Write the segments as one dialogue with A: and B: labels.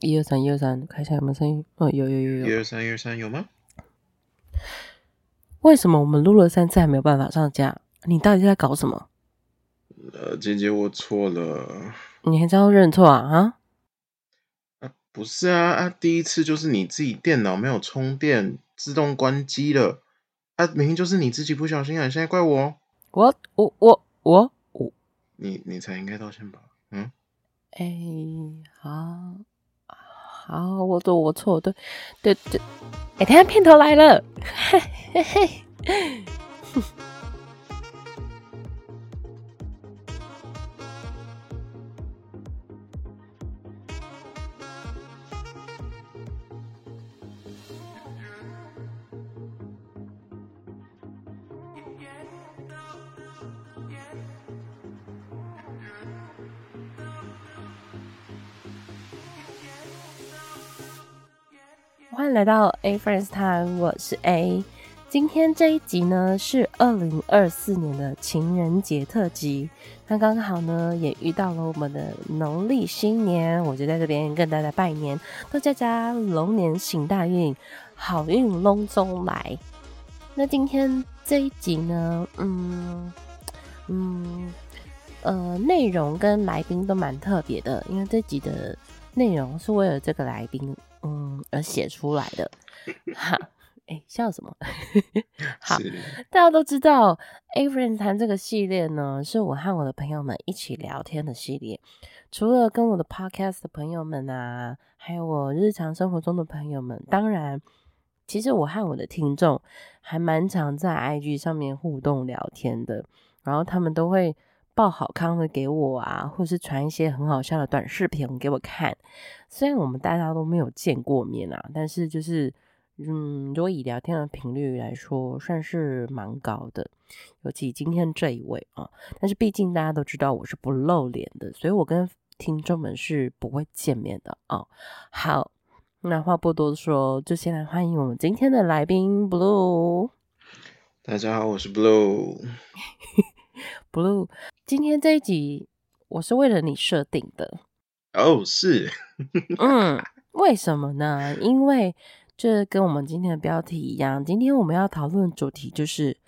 A: 一二三，一二三，看一下有没有声音。哦，有有有有。
B: 一二三，一二三，有吗？
A: 为什么我们录了三次还没有办法上架？你到底在搞什么？
B: 呃，姐姐，我错了。
A: 你还知道认错啊？啊？
B: 啊，不是啊啊！第一次就是你自己电脑没有充电，自动关机了。啊，明明就是你自己不小心啊！你现在怪我？
A: 我我我我我。
B: 你你才应该道歉吧？嗯。
A: 哎、欸，好，好，我错，我错，对，对对。哎、欸，等下片头来了，嘿嘿嘿。来到 A Friends Time，我是 A。今天这一集呢是二零二四年的情人节特辑，那刚好呢也遇到了我们的农历新年，我就在这边跟大家拜年，祝大家龙年行大运，好运龙中来。那今天这一集呢，嗯嗯呃，内容跟来宾都蛮特别的，因为这集的内容是为了这个来宾。嗯，而写出来的，哈，哎、欸，笑什么？好，大家都知道，A Friends 谈这个系列呢，是我和我的朋友们一起聊天的系列。除了跟我的 Podcast 的朋友们啊，还有我日常生活中的朋友们，当然，其实我和我的听众还蛮常在 IG 上面互动聊天的，然后他们都会。报好康的给我啊，或是传一些很好笑的短视频给我看。虽然我们大家都没有见过面啊，但是就是，嗯，如果以聊天的频率来说，算是蛮高的。尤其今天这一位啊，但是毕竟大家都知道我是不露脸的，所以我跟听众们是不会见面的啊。好，那话不多说，就先来欢迎我们今天的来宾 Blue。
B: 大家好，我是 Blue。
A: Blue。今天这一集我是为了你设定的
B: 哦，oh, 是，
A: 嗯，为什么呢？因为这跟我们今天的标题一样，今天我们要讨论的主题就是，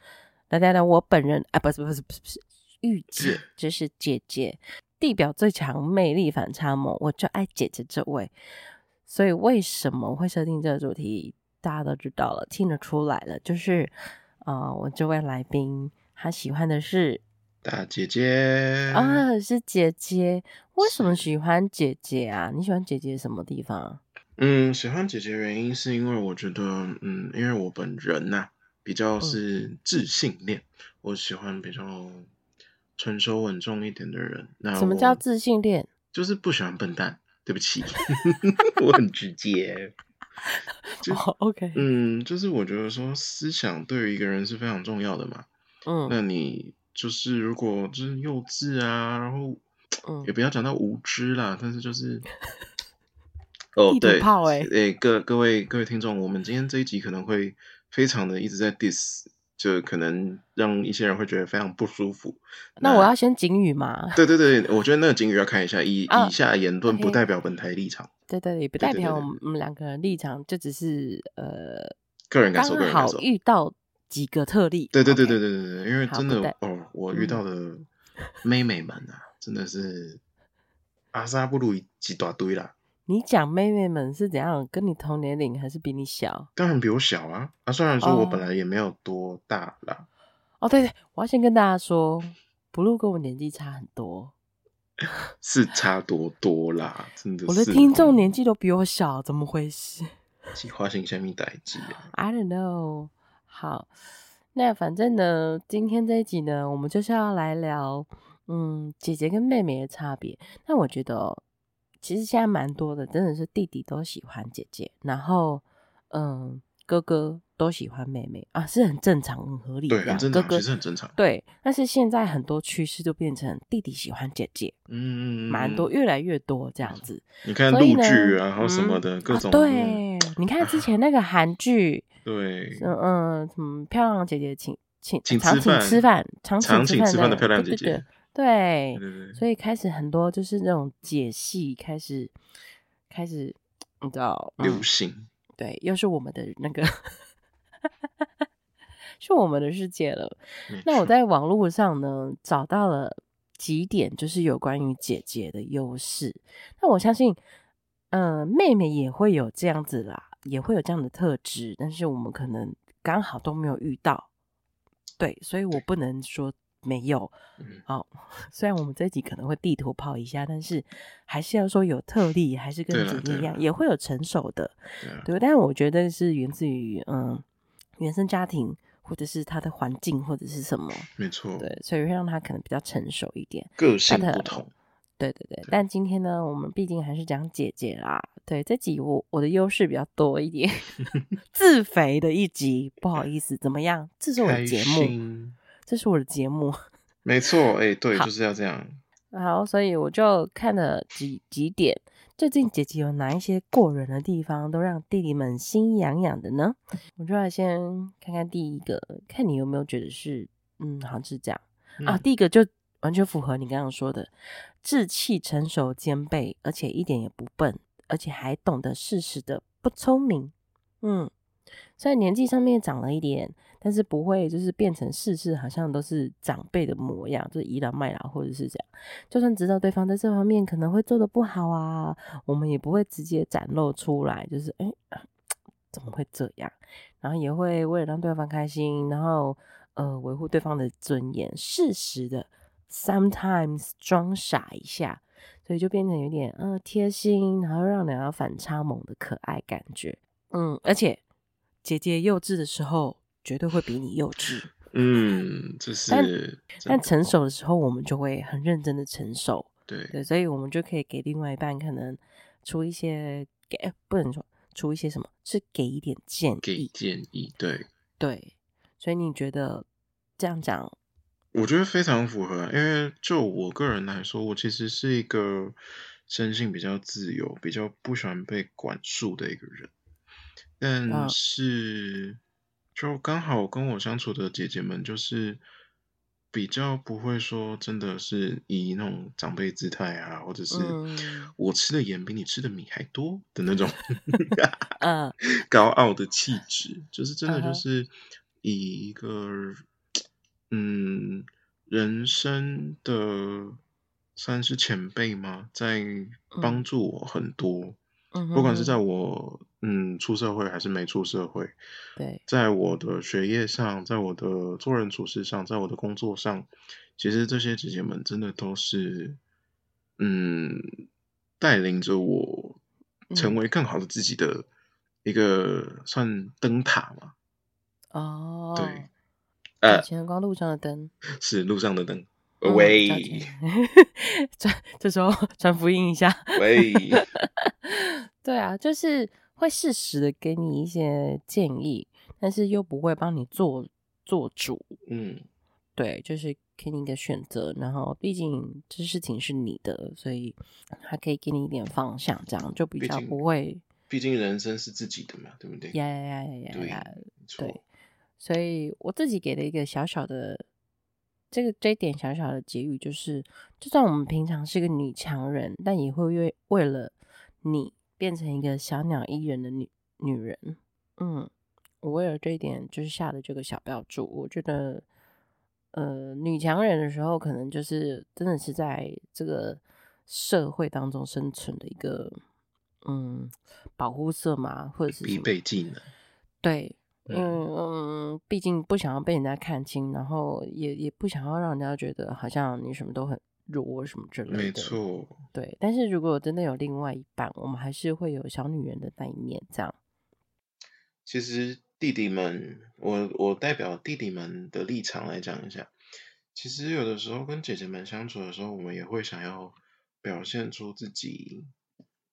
A: 来来来，我本人啊，不是不是不是不是，御姐就是姐姐，地表最强魅力反差萌，我就爱姐姐这位，所以为什么会设定这个主题，大家都知道了，听得出来了，就是啊、呃，我这位来宾他喜欢的是。
B: 大姐姐
A: 啊，是姐姐。为什么喜欢姐姐啊？你喜欢姐姐什么地方？
B: 嗯，喜欢姐姐原因是因为我觉得，嗯，因为我本人呐、啊、比较是自信恋，嗯、我喜欢比较成熟稳重一点的人。那
A: 什么叫自信恋？
B: 就是不喜欢笨蛋。对不起，我很直接。就、
A: oh, OK，
B: 嗯，就是我觉得说思想对于一个人是非常重要的嘛。嗯，那你。就是如果就是幼稚啊，然后也不要讲到无知啦，嗯、但是就是 哦，对，哎、欸，各各位各位听众，我们今天这一集可能会非常的一直在 diss，就可能让一些人会觉得非常不舒服。
A: 那，那我要先警语嘛？
B: 对对对，我觉得那个警语要看一下，以、啊、以下言论不代表本台立场。
A: 对对对，也不代表我们我们两个人立场，就只是呃
B: 个人感受，
A: 刚好遇到。几个特例，
B: 对对对对对对对，因为真的哦，我遇到的妹妹们啊，真的是阿萨布鲁一大堆啦。
A: 你讲妹妹们是怎样？跟你同年龄还是比你小？
B: 当然比我小啊！啊，虽然说我本来也没有多大啦。
A: 哦，对对，我要先跟大家说，Blue 跟我年纪差很多，
B: 是差多多啦，真的。
A: 我的听众年纪都比我小，怎么回事？
B: 计划性下面代志啊
A: ？I don't know。好，那反正呢，今天这一集呢，我们就是要来聊，嗯，姐姐跟妹妹的差别。那我觉得，其实现在蛮多的，真的是弟弟都喜欢姐姐，然后，嗯，哥哥都喜欢妹妹啊，是很正常、很合理的，
B: 对，很正常，哥哥其实很正常。
A: 对，但是现在很多趋势就变成弟弟喜欢姐姐，嗯，蛮多，越来越多这样子。
B: 你看陆剧啊，然后什么的，嗯、各种、啊。
A: 对，你看之 前那个韩剧。
B: 对，
A: 嗯嗯，什么漂亮姐姐请请
B: 请
A: 常请吃饭，常请吃饭
B: 的漂亮姐姐，
A: 对，所以开始很多就是那种解戏开始开始你知道
B: 流行，
A: 对，又是我们的那个，是我们的世界了。那我在网络上呢找到了几点，就是有关于姐姐的优势。那我相信，嗯、呃，妹妹也会有这样子啦，也会有这样的特质，但是我们可能刚好都没有遇到。对，所以我不能说。没有，好、哦。虽然我们这集可能会地图炮一下，但是还是要说有特例，还是跟姐姐一样，也会有成熟的，对。但是我觉得是源自于嗯原生家庭，或者是他的环境，或者是什么，
B: 没错。
A: 对，所以会让他可能比较成熟一点，
B: 个性不同。
A: 对对对，对，但今天呢，我们毕竟还是讲姐姐啦。对，这集我我的优势比较多一点，自肥的一集，不好意思，怎么样？这是我的节目。这是我的节目，
B: 没错，哎、欸，对，就是要这样。
A: 好，所以我就看了几几点，最近姐姐有哪一些过人的地方，都让弟弟们心痒痒的呢？我就来先看看第一个，看你有没有觉得是，嗯，好像是这样、嗯、啊。第一个就完全符合你刚刚说的，志气成熟兼备，而且一点也不笨，而且还懂得适时的不聪明，嗯。虽然年纪上面长了一点，但是不会就是变成事事好像都是长辈的模样，就是倚老卖老或者是这样。就算知道对方在这方面可能会做的不好啊，我们也不会直接展露出来，就是哎、怎么会这样？然后也会为了让对方开心，然后呃维护对方的尊严，适时的 sometimes 装傻一下，所以就变成有点呃贴心，然后让人家反差萌的可爱感觉。嗯，而且。姐姐幼稚的时候，绝对会比你幼稚。
B: 嗯，这是
A: 但。但成熟的时候，我们就会很认真的成熟。
B: 对
A: 对，所以我们就可以给另外一半可能出一些给，不能说出一些什么，是给一点建议。
B: 给建议，对
A: 对。所以你觉得这样讲？
B: 我觉得非常符合，因为就我个人来说，我其实是一个生性比较自由、比较不喜欢被管束的一个人。但是，就刚好跟我相处的姐姐们，就是比较不会说真的是以那种长辈姿态啊，或者是我吃的盐比你吃的米还多的那种，嗯，高傲的气质，就是真的就是以一个嗯人生的算是前辈吗，在帮助我很多。不管是在我嗯出社会还是没出社会，
A: 对，
B: 在我的学业上，在我的做人处事上，在我的工作上，其实这些姐姐们真的都是嗯带领着我成为更好的自己的一个算灯塔嘛。
A: 哦，
B: 对，
A: 呃，前光路上的灯
B: 是路上的灯。喂，
A: 这 这时候传福音一下。
B: 喂，
A: 对啊，就是会适时的给你一些建议，但是又不会帮你做做主。
B: 嗯，
A: 对，就是给你一个选择，然后毕竟这事情是你的，所以还可以给你一点方向，这样就比较不会。
B: 毕竟人生是自己的嘛，对不对？
A: 呀呀呀呀呀！
B: 对，
A: 对，所以我自己给了一个小小的。这个这一点小小的结语就是，就算我们平常是个女强人，但也会为为了你变成一个小鸟依人的女女人。嗯，我为了这一点就是下的这个小标注。我觉得，呃，女强人的时候，可能就是真的是在这个社会当中生存的一个嗯保护色嘛，或者是
B: 必备技能。
A: 对。嗯嗯，毕竟不想要被人家看清，然后也也不想要让人家觉得好像你什么都很弱什么之类的。
B: 没错，
A: 对。但是如果真的有另外一半，我们还是会有小女人的那一面，这样。
B: 其实弟弟们，我我代表弟弟们的立场来讲一下，其实有的时候跟姐姐们相处的时候，我们也会想要表现出自己，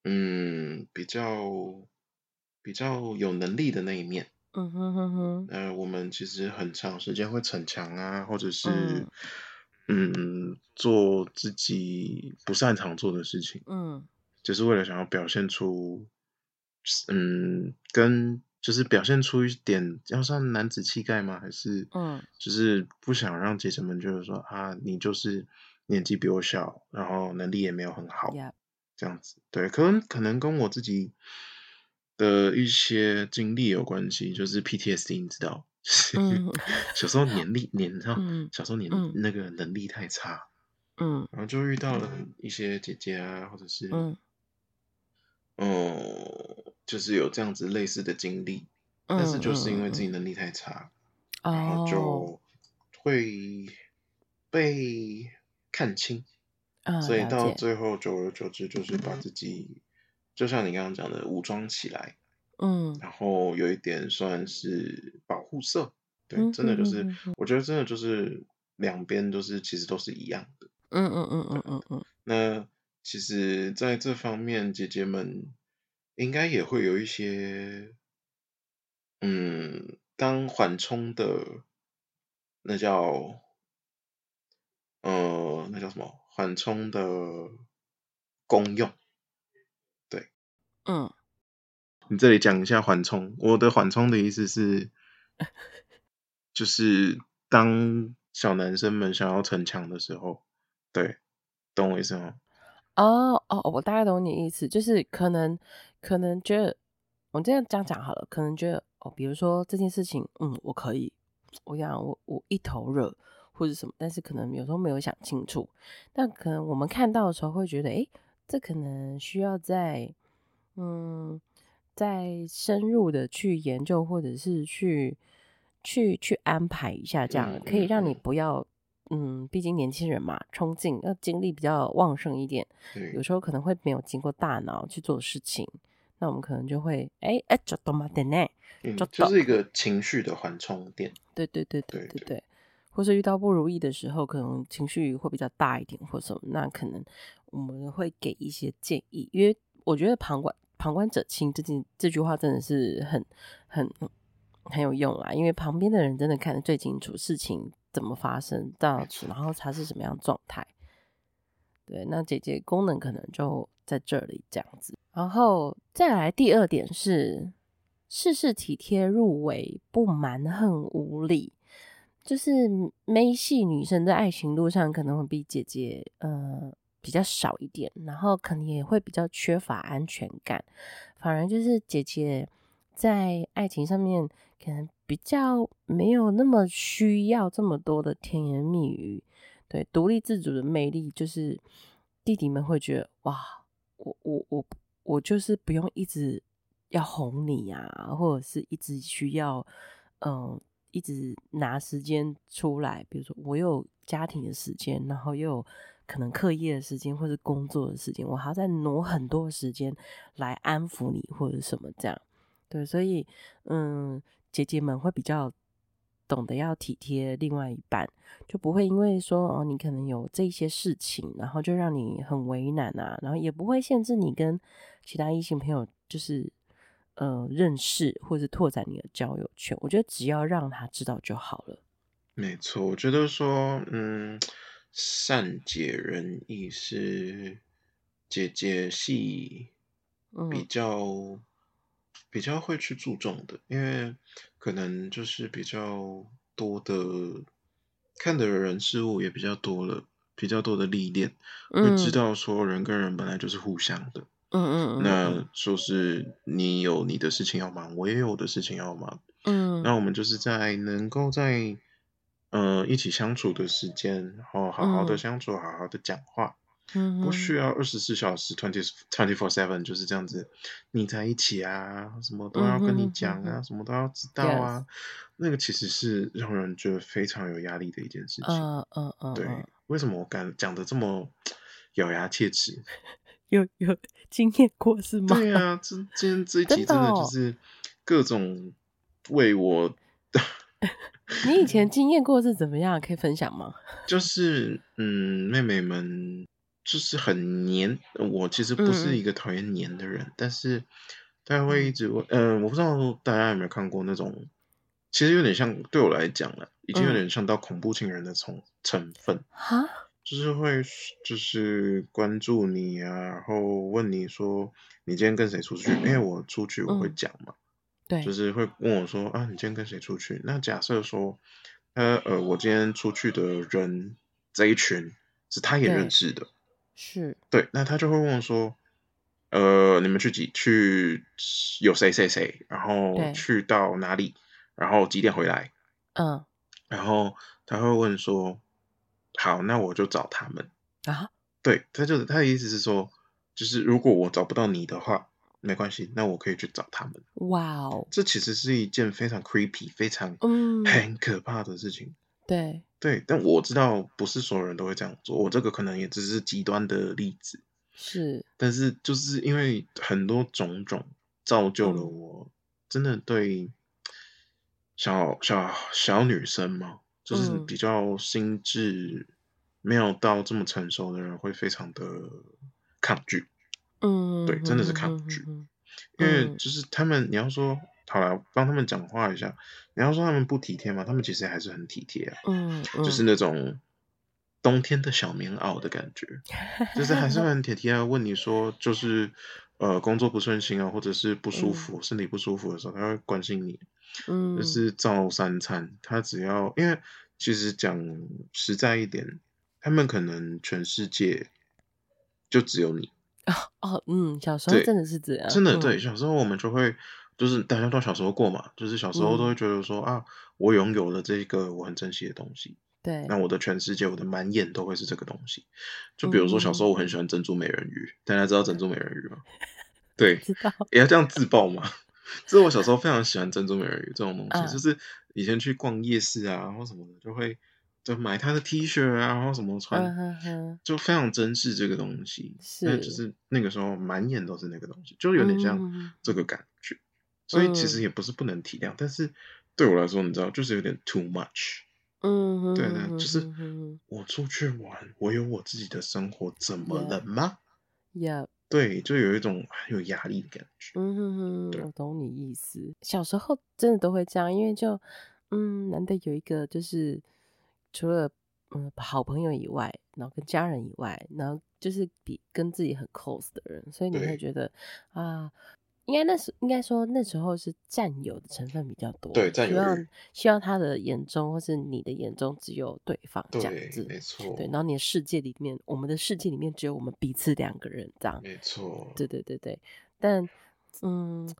B: 嗯，比较比较有能力的那一面。
A: 嗯哼哼哼，
B: 呃，我们其实很长时间会逞强啊，或者是嗯，嗯，做自己不擅长做的事情，
A: 嗯，
B: 就是为了想要表现出，嗯，跟就是表现出一点要算男子气概吗？还是嗯，就是不想让姐姐们觉得说啊，你就是年纪比我小，然后能力也没有很好.这样子，对，可能可能跟我自己。的一些经历有关系，就是 PTSD，你知道，嗯、小时候年力年，你知道，嗯、小时候年、嗯、那个能力太差，嗯，然后就遇到了一些姐姐啊，或者是，嗯，嗯，就是有这样子类似的经历，嗯、但是就是因为自己能力太差，嗯、然后就会被看轻，哦、所以到最后久而久之，就是把自己。就像你刚刚讲的，武装起来，嗯，然后有一点算是保护色，对，嗯、真的就是，嗯嗯嗯、我觉得真的就是两边都是其实都是一样的，嗯嗯嗯嗯嗯嗯。那其实在这方面，姐姐们应该也会有一些，嗯，当缓冲的，那叫，呃，那叫什么？缓冲的功用。嗯，你这里讲一下缓冲。我的缓冲的意思是，就是当小男生们想要逞强的时候，对，懂我意思吗？
A: 哦哦，我大概懂你意思，就是可能可能觉得，我这样这样讲好了，可能觉得哦，比如说这件事情，嗯，我可以，我想我我一头热或者什么，但是可能有时候没有想清楚，但可能我们看到的时候会觉得，诶，这可能需要在。嗯，再深入的去研究，或者是去去去安排一下，这样可以让你不要，嗯，毕竟年轻人嘛，冲劲要精力比较旺盛一点，有时候可能会没有经过大脑去做事情，那我们可能就会，哎哎，就懂吗？点呢？
B: 就是一个情绪的缓冲点，
A: 对对对对对对，或是遇到不如意的时候，可能情绪会比较大一点，或什么，那可能我们会给一些建议，因为我觉得旁观。旁观者清，这句这句话真的是很很很有用啊！因为旁边的人真的看得最清楚事情怎么发生到此，然后他是什么样状态。对，那姐姐功能可能就在这里这样子。然后再来第二点是事事体贴入微，不蛮横无理。就是妹系女生在爱情路上可能会比姐姐呃。比较少一点，然后可能也会比较缺乏安全感，反而就是姐姐在爱情上面可能比较没有那么需要这么多的甜言蜜语，对，独立自主的魅力，就是弟弟们会觉得哇，我我我我就是不用一直要哄你呀、啊，或者是一直需要嗯、一直拿时间出来，比如说我有家庭的时间，然后又有。可能课业的时间或者工作的时间，我还要再挪很多时间来安抚你或者什么这样，对，所以嗯，姐姐们会比较懂得要体贴另外一半，就不会因为说哦，你可能有这些事情，然后就让你很为难啊，然后也不会限制你跟其他异性朋友就是呃认识或者拓展你的交友圈。我觉得只要让他知道就好了。
B: 没错，我觉得说嗯。善解人意是姐姐系比较、嗯、比较会去注重的，因为可能就是比较多的看的人事物也比较多了，比较多的历练，会知道说人跟人本来就是互相的。嗯嗯嗯。那说是你有你的事情要忙，我也有我的事情要忙。嗯。那我们就是在能够在。嗯、呃，一起相处的时间，然后好好的相处，嗯、好好的讲话，嗯，不需要二十四小时 twenty twenty four seven 就是这样子腻在一起啊，什么都要跟你讲啊，嗯、什么都要知道啊，嗯、那个其实是让人觉得非常有压力的一件事情。嗯嗯嗯，对，为什么我敢讲的这么咬牙切齿？
A: 有有经验过是吗？
B: 对啊，这今天这一集真的就是各种为我。
A: 你以前经验过是怎么样？可以分享吗？
B: 就是，嗯，妹妹们就是很黏我。其实不是一个讨厌黏的人，嗯、但是她会一直问。嗯、呃，我不知道大家有没有看过那种，其实有点像，对我来讲了，已经有点像到恐怖情人的成成分。哈、嗯，就是会就是关注你啊，然后问你说你今天跟谁出去？因为我出去我会讲嘛。嗯对，就是会问我说啊，你今天跟谁出去？那假设说，呃呃，我今天出去的人这一群是他也认识的，
A: 是，
B: 对，那他就会问我说，呃，你们去几去有谁谁谁，然后去到哪里，然后几点回来？嗯，然后他会问说，好，那我就找他们啊。对，他就是他的意思是说，就是如果我找不到你的话，没关系，那我可以去找他们。哇哦，这其实是一件非常 creepy、非常嗯很可怕的事情。
A: 对
B: 对，但我知道不是所有人都会这样做，我这个可能也只是极端的例子。
A: 是，
B: 但是就是因为很多种种造就了我，真的对小小小女生嘛，就是比较心智没有到这么成熟的人会非常的抗拒。嗯，对，真的是抗拒，嗯、因为就是他们，你要说好了，帮他们讲话一下，你要说他们不体贴吗？他们其实还是很体贴啊，嗯，嗯就是那种冬天的小棉袄的感觉，就是还是很体贴啊。问你说，就是呃，工作不顺心啊，或者是不舒服，嗯、身体不舒服的时候，他会关心你，嗯，就是照三餐，他只要，因为其实讲实在一点，他们可能全世界就只有你。
A: 哦，嗯，小时候真的是这样，
B: 真的对，小时候我们就会，就是大家都小时候过嘛，就是小时候都会觉得说、嗯、啊，我拥有了这个我很珍惜的东西，
A: 对，
B: 那我的全世界，我的满眼都会是这个东西。就比如说小时候我很喜欢珍珠美人鱼，嗯、大家知道珍珠美人鱼吗？对，
A: 知道，
B: 也要这样自爆吗？这是我小时候非常喜欢珍珠美人鱼这种东西，啊、就是以前去逛夜市啊或什么的，就会。就买他的 T 恤啊，然后什么穿，uh. 就非常珍视这个东西。是，就是那个时候满眼都是那个东西，就有点像这个感觉。嗯、所以其实也不是不能体谅，嗯、但是对我来说，你知道，就是有点 too much。嗯哼，对的，就是我出去玩，我有我自己的生活，怎么了吗
A: ？Yeah.
B: 对，就有一种很有压力的感觉。
A: 嗯哼哼，我懂你意思。小时候真的都会这样，因为就嗯，难得有一个就是。除了嗯好朋友以外，然后跟家人以外，然后就是比跟自己很 close 的人，所以你会觉得啊，应该那时应该说那时候是占有的成分比较多，
B: 对，占有，
A: 希望希望他的眼中或是你的眼中只有对方这样子，
B: 没错，
A: 对，然后你的世界里面，我们的世界里面只有我们彼此两个人这样，
B: 没。错，
A: 对对对对，但嗯。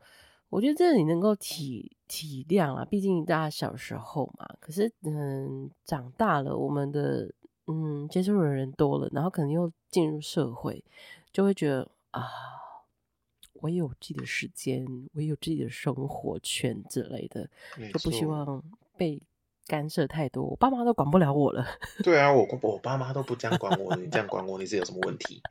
A: 我觉得这你能够体体谅啊，毕竟大家小时候嘛。可是，嗯，长大了，我们的嗯接触的人多了，然后可能又进入社会，就会觉得啊，我也有自己的时间，我也有自己的生活圈之类的。就不希望被干涉太多。我爸妈都管不了我了。
B: 对啊，我我爸妈都不这样管我，你这样管我，你是有什么问题？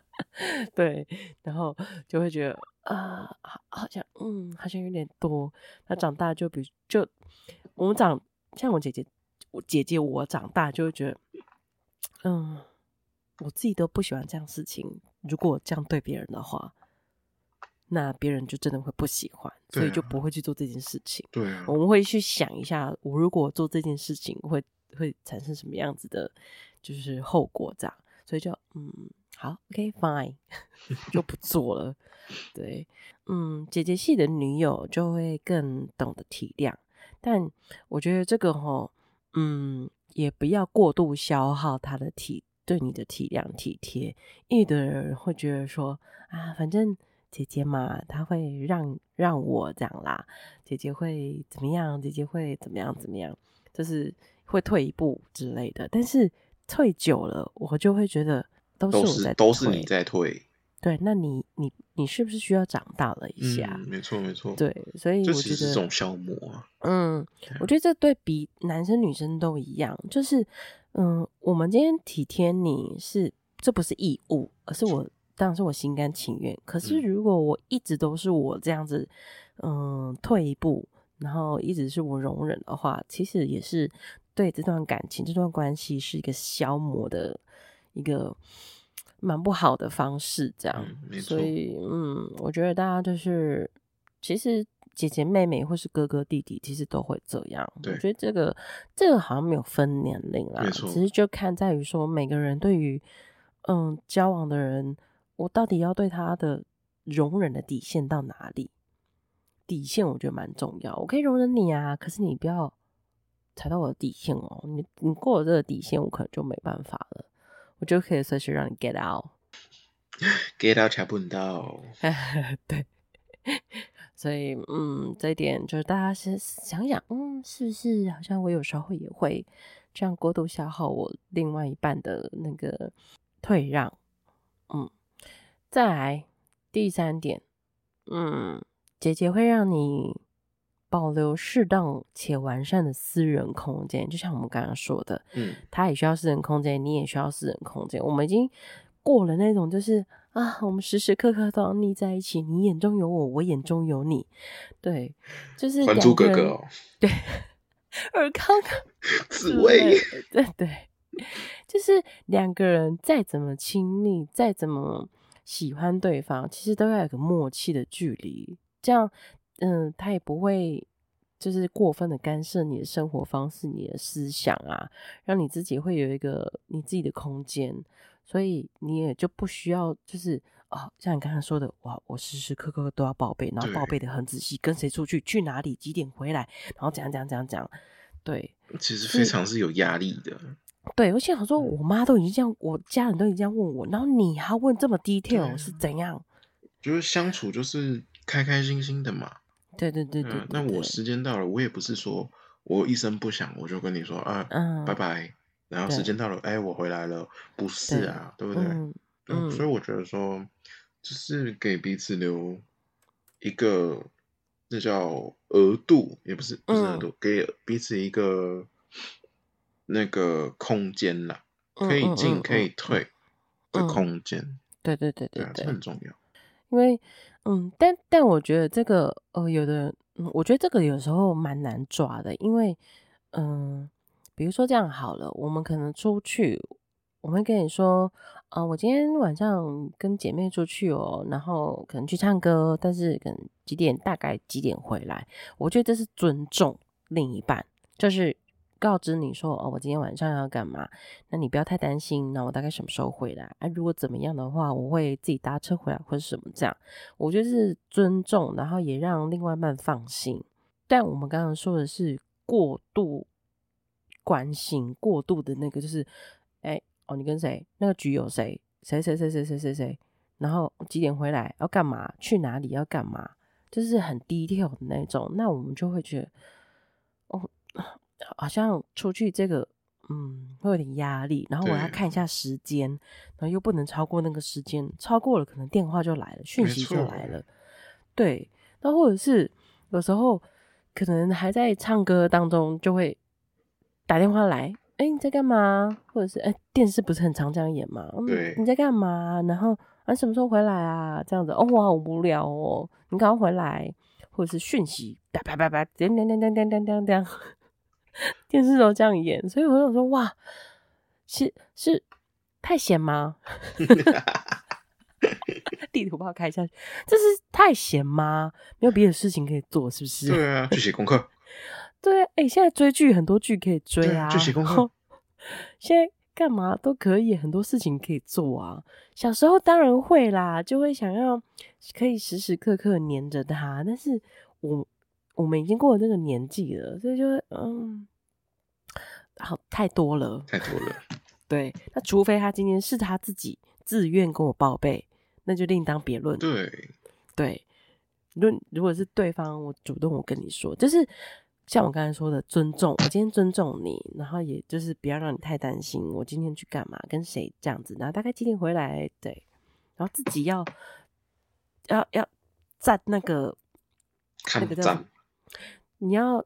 A: 对，然后就会觉得。啊，好，好像，嗯，好像有点多。那长大就比就我们长像我姐姐，我姐姐我长大就会觉得，嗯，我自己都不喜欢这样事情。如果我这样对别人的话，那别人就真的会不喜欢，所以就不会去做这件事情。
B: 对啊，
A: 我们会去想一下，我如果做这件事情会会产生什么样子的，就是后果这样。所以就嗯。好，OK，Fine，就不做了。对，嗯，姐姐系的女友就会更懂得体谅，但我觉得这个齁，嗯，也不要过度消耗她的体对你的体谅体贴，因为有的人会觉得说啊，反正姐姐嘛，她会让让我这样啦，姐姐会怎么样？姐姐会怎么样？怎么样？就是会退一步之类的。但是退久了，我就会觉得。都是我在
B: 都是你在退，
A: 对，那你你你是不是需要长大了一下？
B: 嗯、没错没错，
A: 对，所以我觉得
B: 这种消磨啊，
A: 嗯，我觉得这对比男生女生都一样，就是嗯，我们今天体贴你是这不是义务，而是我当然是我心甘情愿。可是如果我一直都是我这样子，嗯，退一步，然后一直是我容忍的话，其实也是对这段感情、这段关系是一个消磨的。一个蛮不好的方式，这样，
B: 嗯、
A: 所以，嗯，我觉得大家就是，其实姐姐妹妹或是哥哥弟弟，其实都会这样。
B: 对
A: 我觉得这个这个好像没有分年龄啦，其实就看在于说每个人对于嗯交往的人，我到底要对他的容忍的底线到哪里？底线我觉得蛮重要，我可以容忍你啊，可是你不要踩到我的底线哦，你你过了这个底线，我可能就没办法了。我就可以随时让你 get
B: out，get out 抢不到，
A: 对。所以，嗯，这一点就是大家先想想，嗯，是不是好像我有时候也会这样过度消耗我另外一半的那个退让，嗯。再来第三点，嗯，姐姐会让你保留适当且完善的私人空间，就像我们刚刚说的，
B: 嗯，
A: 他也需要私人空间，你也需要私人空间。我们已经过了那种就是。啊，我们时时刻刻都要腻在一起，你眼中有我，我眼中有你，对，就是
B: 还珠格格、哦，
A: 对，尔康
B: 紫薇，
A: 对对，就是两个人再怎么亲密，再怎么喜欢对方，其实都要有个默契的距离，这样，嗯，他也不会就是过分的干涉你的生活方式、你的思想啊，让你自己会有一个你自己的空间。所以你也就不需要，就是哦，像你刚才说的，哇，我时时刻刻都要报备，然后报备的很仔细，跟谁出去，去哪里，几点回来，然后怎样怎样怎样怎样，对，
B: 其实非常是有压力的。
A: 对，而且我说，我妈都已经这样，我家人都已经这样问我，然后你还问这么 detail 是怎样？
B: 就是相处就是开开心心的嘛。
A: 对对对对，对，对，
B: 对，那我时间到了，我也不是说我一声不响我就跟你说啊，嗯，拜拜。然后时间到了，哎，我回来了，不是啊，对，对不对？嗯，嗯，所以我觉得说，就是给彼此留一个，那叫额度，也不是不是额度，嗯，给彼此一个那个空间啦，可以进可以退的空间。对对对对，这很重要。
A: 因为，嗯，但但我觉得这个，呃，有的，嗯，我觉得这个有时候蛮难抓的，因为，嗯。比如说这样好了，我们可能出去，我会跟你说，啊、我今天晚上跟姐妹出去哦，然后可能去唱歌，但是可能几点，大概几点回来？我觉得这是尊重另一半，就是告知你说，哦，我今天晚上要干嘛？那你不要太担心，那我大概什么时候回来？啊，如果怎么样的话，我会自己搭车回来或者什么这样。我觉得是尊重，然后也让另外一半放心。但我们刚刚说的是过度。关心过度的那个就是，哎、哦，你跟谁？那个局有谁？谁谁谁谁谁谁谁？然后几点回来？要干嘛？去哪里？要干嘛？就是很低调的那种。那我们就会觉得，哦，好像出去这个，嗯，会有点压力。然后我要看一下时间，然后又不能超过那个时间，超过了可能电话就来了，讯息就来了。对，那或者是有时候可能还在唱歌当中就会。打电话来，哎、欸，你在干嘛？或者是哎、欸，电视不是很常这样演吗？
B: 对，
A: 你在干嘛？然后啊，什么时候回来啊？这样子，哦，我好无聊哦，你赶快回来，或者是讯息，叭叭叭叭，叮叮叮叮叮叮叮叮，电视都这样演，所以我想说，哇，是是太闲吗？地图炮开一下，这是太闲吗？没有别的事情可以做，是不是？
B: 对啊，去写功课。
A: 对，哎、欸，现在追剧很多剧可以追啊，
B: 去写功课。
A: 现在干嘛都可以，很多事情可以做啊。小时候当然会啦，就会想要可以时时刻刻黏着他，但是我我们已经过了那个年纪了，所以就会嗯，好太多了，
B: 太多了。
A: 对，那除非他今天是他自己自愿跟我报备，那就另当别论。
B: 对
A: 对，如如果是对方我主动我跟你说，就是。像我刚才说的，尊重我今天尊重你，然后也就是不要让你太担心我今天去干嘛，跟谁这样子，然后大概几点回来，对，然后自己要要要站那个
B: 看
A: 那个叫你要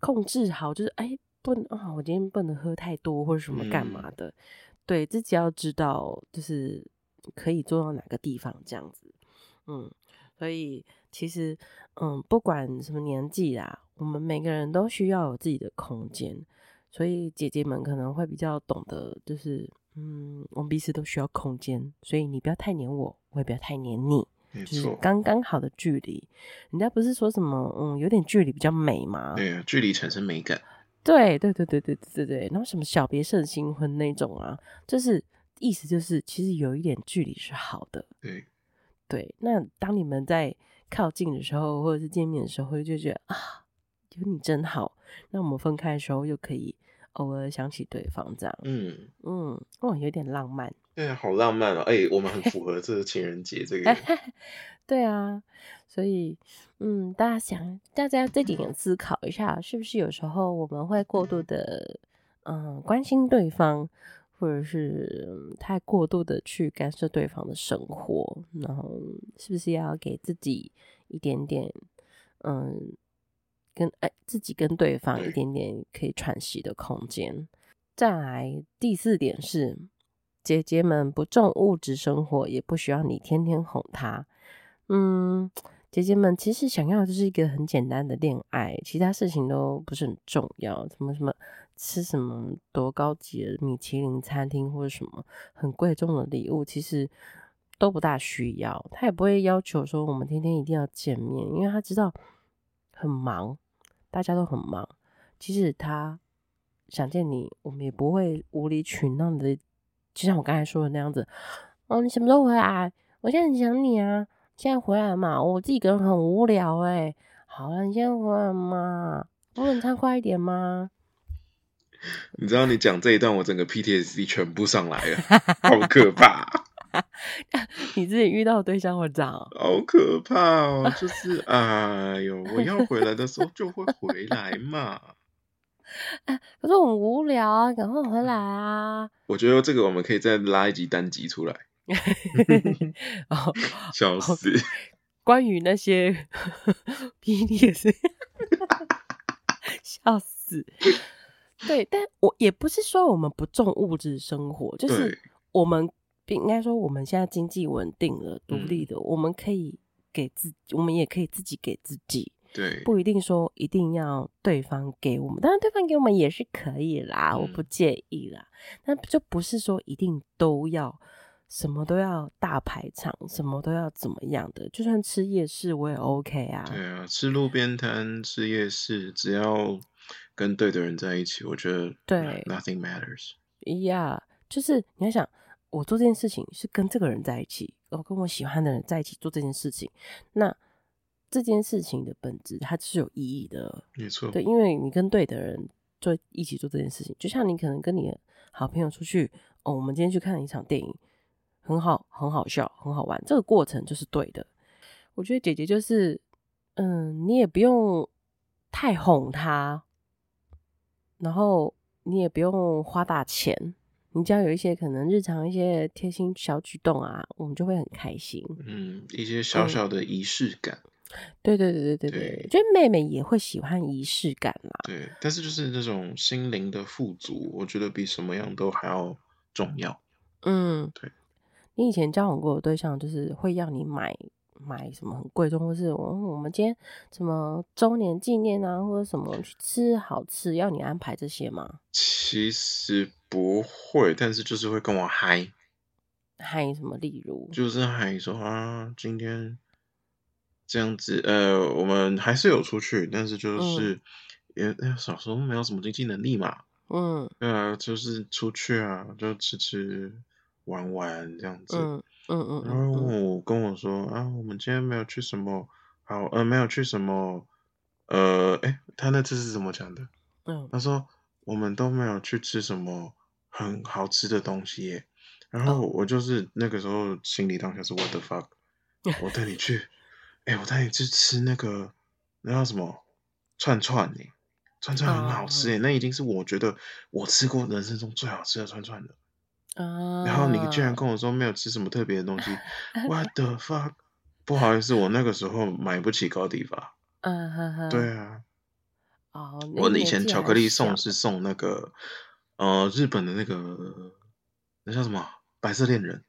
A: 控制好，就是哎不能啊，我今天不能喝太多或者什么干嘛的，嗯、对自己要知道就是可以做到哪个地方这样子，嗯，所以其实嗯不管什么年纪啦。我们每个人都需要有自己的空间，所以姐姐们可能会比较懂得，就是嗯，我们彼此都需要空间，所以你不要太黏我，我也不要太黏你，就是刚刚好的距离。人家不是说什么嗯，有点距离比较美吗？
B: 对啊，距离产生美感。
A: 对对对对对对对对，然后什么小别胜新婚那种啊，就是意思就是其实有一点距离是好的。
B: 对
A: 对，那当你们在靠近的时候，或者是见面的时候，就觉得啊。有你真好，那我们分开的时候又可以偶尔想起对方，这样，
B: 嗯
A: 嗯，哦，有点浪漫。
B: 对啊，好浪漫哦！哎、欸，我们很符合这个情人节这个。
A: 对啊，所以嗯，大家想，大家这几点思考一下，是不是有时候我们会过度的嗯关心对方，或者是太过度的去干涉对方的生活，然后是不是要给自己一点点嗯，跟哎、欸、自己跟对方一点点可以喘息的空间？再来第四点是。姐姐们不重物质生活，也不需要你天天哄她。嗯，姐姐们其实想要的就是一个很简单的恋爱，其他事情都不是很重要。什么什么吃什么多高级的米其林餐厅，或者什么很贵重的礼物，其实都不大需要。他也不会要求说我们天天一定要见面，因为他知道很忙，大家都很忙。即使他想见你，我们也不会无理取闹的。就像我刚才说的那样子，哦，你什么时候回来？我现在很想你啊！现在回来嘛，我自己一个人很无聊哎。好了，你现在回来嘛，我能畅快一点吗？
B: 你知道你讲这一段，我整个 PTSD 全部上来了，好可怕！
A: 你自己遇到的对象会这样？
B: 好可怕哦！就是哎呦，我要回来的时候就会回来嘛。
A: 哎，可是很无聊啊，赶快回来啊！
B: 我觉得这个我们可以再拉一集单集出来。
A: 哦，
B: 笑死！
A: 关于那些 PTSD，笑死。对，但我也不是说我们不重物质生活，就是我们应该说我们现在经济稳定了，独立的，我们可以给自己，我们也可以自己给自己。
B: 对，
A: 不一定说一定要对方给我们，当然对方给我们也是可以啦，嗯、我不介意啦。但就不是说一定都要什么都要大排场，什么都要怎么样的。就算吃夜市我也 OK 啊。
B: 对啊，吃路边摊、吃夜市，只要跟对的人在一起，我觉得对，nothing matters。
A: 呀、yeah，就是你要想，我做这件事情是跟这个人在一起，我跟我喜欢的人在一起做这件事情，那。这件事情的本质，它是有意义的，
B: 没错。
A: 对，因为你跟对的人做一起做这件事情，就像你可能跟你的好朋友出去，哦，我们今天去看一场电影，很好，很好笑，很好玩，这个过程就是对的。我觉得姐姐就是，嗯，你也不用太哄她，然后你也不用花大钱，你只要有一些可能日常一些贴心小举动啊，我们就会很开心。
B: 嗯，一些小小的仪式感。嗯
A: 对对对对对觉得妹妹也会喜欢仪式感啦。
B: 对，但是就是那种心灵的富足，我觉得比什么样都还要重要。
A: 嗯，
B: 对。
A: 你以前交往过的对象，就是会要你买买什么很贵重，或是我我们今天什么周年纪念啊，或者什么去吃好吃，要你安排这些吗？
B: 其实不会，但是就是会跟我嗨
A: 嗨什么，例如
B: 就是嗨说啊，今天。这样子，呃，我们还是有出去，但是就是，嗯、也小时候没有什么经济能力嘛，
A: 嗯，
B: 对啊，就是出去啊，就吃吃玩玩这样子，
A: 嗯嗯嗯，
B: 然后我跟我说啊，我们今天没有去什么好，呃，没有去什么，呃，哎，他那次是怎么讲的？
A: 嗯，
B: 他说我们都没有去吃什么很好吃的东西耶，然后我就是那个时候心里当下是 What the fuck，我带你去。哎、欸，我带你去吃那个那叫什么串串呢？串串很好吃哎、嗯，那已经是我觉得我吃过人生中最好吃的串串了。
A: 嗯、
B: 然后你居然跟我说没有吃什么特别的东西、嗯、，What the fuck？不好意思，我那个时候买不起高迪吧。
A: 嗯哼哼。
B: 对啊。
A: 哦。
B: 我以前巧克力送是送那个呃日本的那个那叫什么白色恋人。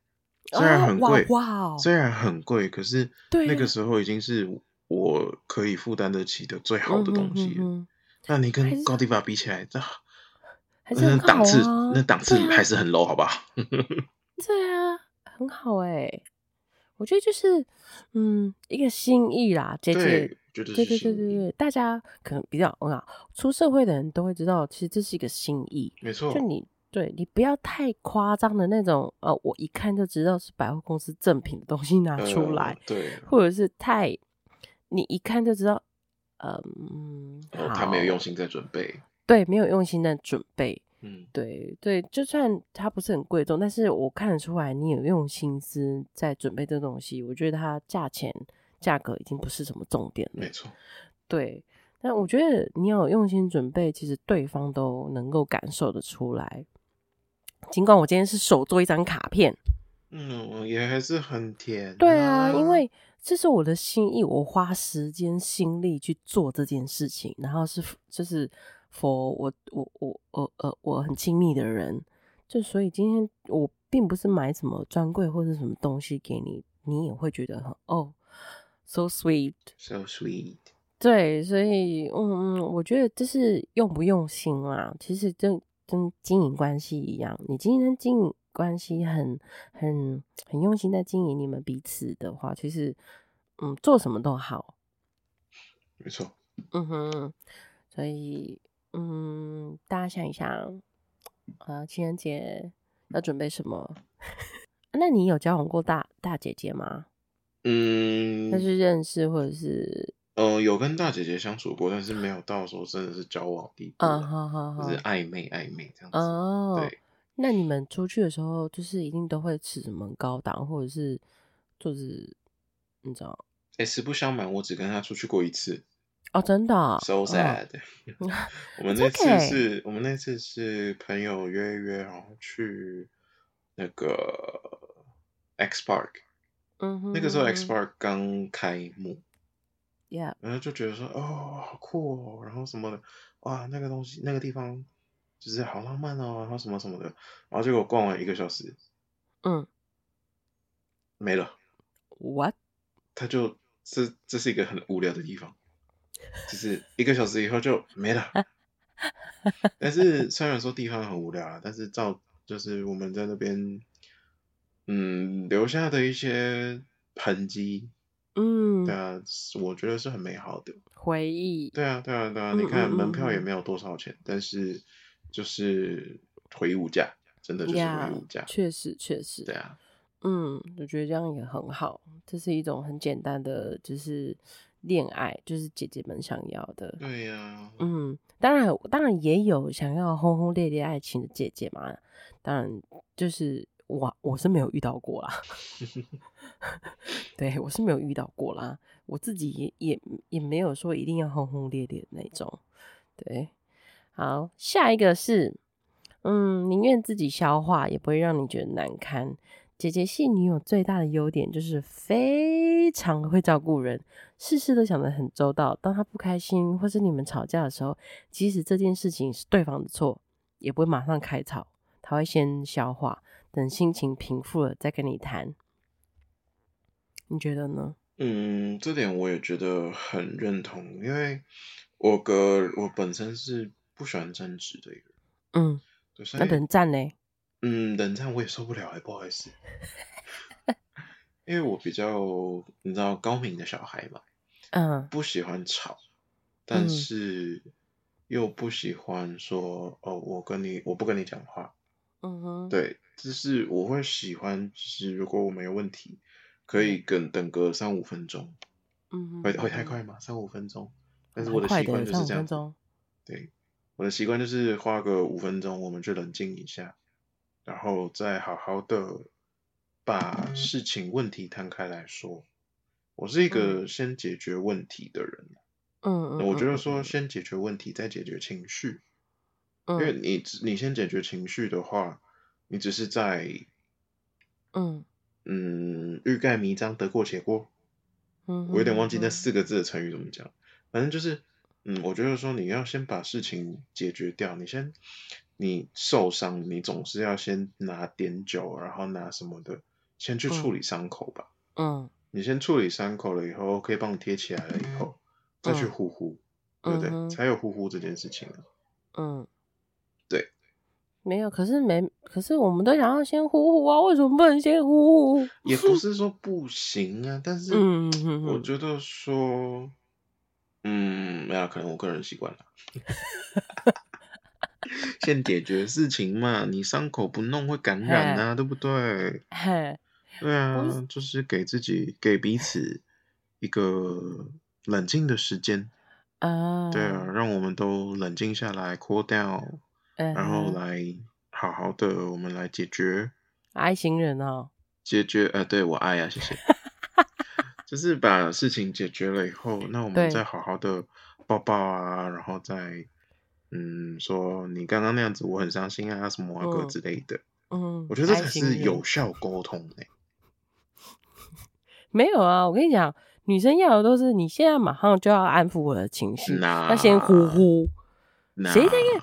B: 虽然很贵，
A: 哇，
B: 虽然很贵，可是那个时候已经是我可以负担得起的最好的东西。那你跟高迪法比起来，这
A: 还是
B: 档次，那档次还是很 low，好不好？
A: 对啊，很好哎，我觉得就是嗯一个心意啦，姐姐，对对对对对，大家可能比较我讲出社会的人都会知道，其实这是一个心意，
B: 没错，
A: 就你。对，你不要太夸张的那种，呃，我一看就知道是百货公司正品的东西拿出来，
B: 呃、对，
A: 或者是太，你一看就知道，嗯，
B: 哦、他没有用心在准备，
A: 对，没有用心在准备，
B: 嗯，
A: 对对，就算它不是很贵重，但是我看得出来你有用心思在准备这东西。我觉得它价钱价格已经不是什么重点了。
B: 没错，
A: 对。但我觉得你有用心准备，其实对方都能够感受得出来。尽管我今天是手做一张卡片，
B: 嗯，也还是很甜。
A: 对啊，因为这是我的心意，我花时间心力去做这件事情，然后是就是 for 我我我我呃我很亲密的人，就所以今天我并不是买什么专柜或者什么东西给你，你也会觉得很哦，so sweet，so
B: sweet。
A: 对，所以嗯嗯，我觉得这是用不用心啊。其实跟跟经营关系一样，你今天经营关系很很很用心在经营你们彼此的话，其实嗯做什么都好。
B: 没错。
A: 嗯哼，所以嗯，大家想一想啊，情人节要准备什么？那你有交往过大大姐姐吗？
B: 嗯，
A: 那是认识或者是？
B: 呃，有跟大姐姐相处过，但是没有到时候真的是交往地步，啊，好好好，就是暧昧暧昧这样子。哦，对。
A: 那你们出去的时候，就是一定都会吃什么高档，或者是就是你知道？
B: 哎、欸，实不相瞒，我只跟他出去过一次。
A: 哦，真的、哦。
B: So sad。哦、我们那次是我们那次是朋友约约，然后去那个 X Park。嗯哼。那个时候 X Park 刚开幕。
A: Yeah.
B: 然后就觉得说，哦，好酷哦，然后什么的，哇，那个东西，那个地方，就是好浪漫哦，然后什么什么的，然后结果逛完一个小时，
A: 嗯，
B: 没了。
A: What？
B: 他就这这是一个很无聊的地方，就是一个小时以后就没了。但是虽然说地方很无聊啊，但是照就是我们在那边，嗯，留下的一些痕迹。
A: 嗯，
B: 对啊，我觉得是很美好的
A: 回忆。
B: 对啊，对啊，对啊，你看门票也没有多少钱，但是就是回忆物价，真的就是回忆物价。
A: 确实，确实。
B: 对啊，
A: 嗯，我觉得这样也很好，这是一种很简单的，就是恋爱，就是姐姐们想要的。
B: 对呀、啊，
A: 嗯，当然，当然也有想要轰轰烈烈爱情的姐姐嘛，当然就是。我我是没有遇到过啦，对，我是没有遇到过啦，我自己也也也没有说一定要轰轰烈烈的那种，对，好，下一个是，嗯，宁愿自己消化，也不会让你觉得难堪。姐姐系女友最大的优点就是非常会照顾人，事事都想得很周到。当她不开心或是你们吵架的时候，即使这件事情是对方的错，也不会马上开吵，她会先消化。等心情平复了再跟你谈，你觉得呢？
B: 嗯，这点我也觉得很认同，因为我哥我本身是不喜欢争执的一个人。
A: 嗯，那冷战呢？
B: 嗯，冷战我也受不了，不好意思，因为我比较你知道高明的小孩嘛，
A: 嗯，
B: 不喜欢吵，但是又不喜欢说哦，我跟你我不跟你讲话。
A: 嗯哼，
B: 对，就是我会喜欢，就是如果我没有问题，可以跟等个三五分钟。
A: 嗯哼，
B: 会会太快吗？三五分钟？但是我的习惯就是这样。对，我的习惯就是花个五分钟，我们就冷静一下，然后再好好的把事情问题摊开来说。我是一个先解决问题的人。
A: 嗯嗯，
B: 我觉得说先解决问题，再解决情绪。因为你你先解决情绪的话，你只是在，
A: 嗯
B: 嗯，欲盖弥彰，得过且过。
A: 嗯，
B: 我有点忘记那四个字的成语怎么讲，反正就是，嗯，我觉得说你要先把事情解决掉，你先，你受伤，你总是要先拿碘酒，然后拿什么的，先去处理伤口吧。
A: 嗯，
B: 你先处理伤口了以后，可以帮你贴起来了以后，再去呼呼，对不对？才有呼呼这件事情啊。
A: 嗯。
B: 对，
A: 没有，可是没，可是我们都想要先呼呼啊，为什么不能先呼呼？
B: 也不是说不行啊，但是，我觉得说，嗯，没有，可能我个人习惯了，先解决事情嘛，你伤口不弄会感染啊，对不对？对啊，就是给自己、给彼此一个冷静的时间啊，对啊，让我们都冷静下来，cool down。嗯，然后来好好的，我们来解决。
A: 爱情人哦，
B: 解决呃，对我爱呀、啊，谢谢。就是把事情解决了以后，那我们再好好的抱抱啊，然后再嗯说你刚刚那样子我很伤心啊，什么啊个之类的。嗯，我觉得这才是有效沟通。
A: 没有啊，我跟你讲，女生要的都是你现在马上就要安抚我的情绪，要先呼呼。谁在跟？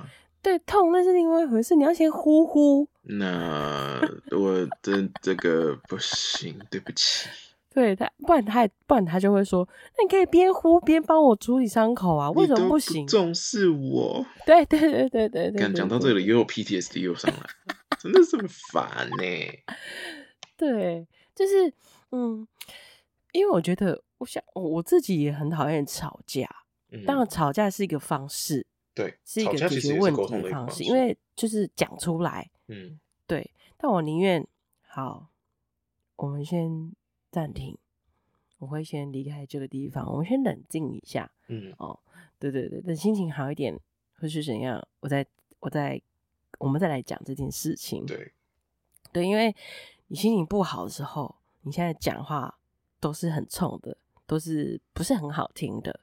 A: 对，痛那是另外一回事，你要先呼呼。
B: 那我的这个不行，对不起。
A: 对他，不然他，不然他就会说，那你可以边呼边帮我处理伤口啊？为什么不行？
B: 不重视我。
A: 对对对对对对。
B: 讲到这里，又有 PTSD 又上来，真的是很烦呢。
A: 对，就是嗯，因为我觉得，我想我我自己也很讨厌吵架。嗯，当然，吵架是一个方式。
B: 对，
A: 是一个解决问题的方式，因为就是讲出来，嗯，对。但我宁愿好，我们先暂停，我会先离开这个地方，我们先冷静一下，嗯，哦，对对对，等心情好一点，会是怎样？我再我再我们再来讲这件事情，
B: 对，
A: 对，因为你心情不好的时候，你现在讲话都是很冲的，都是不是很好听的，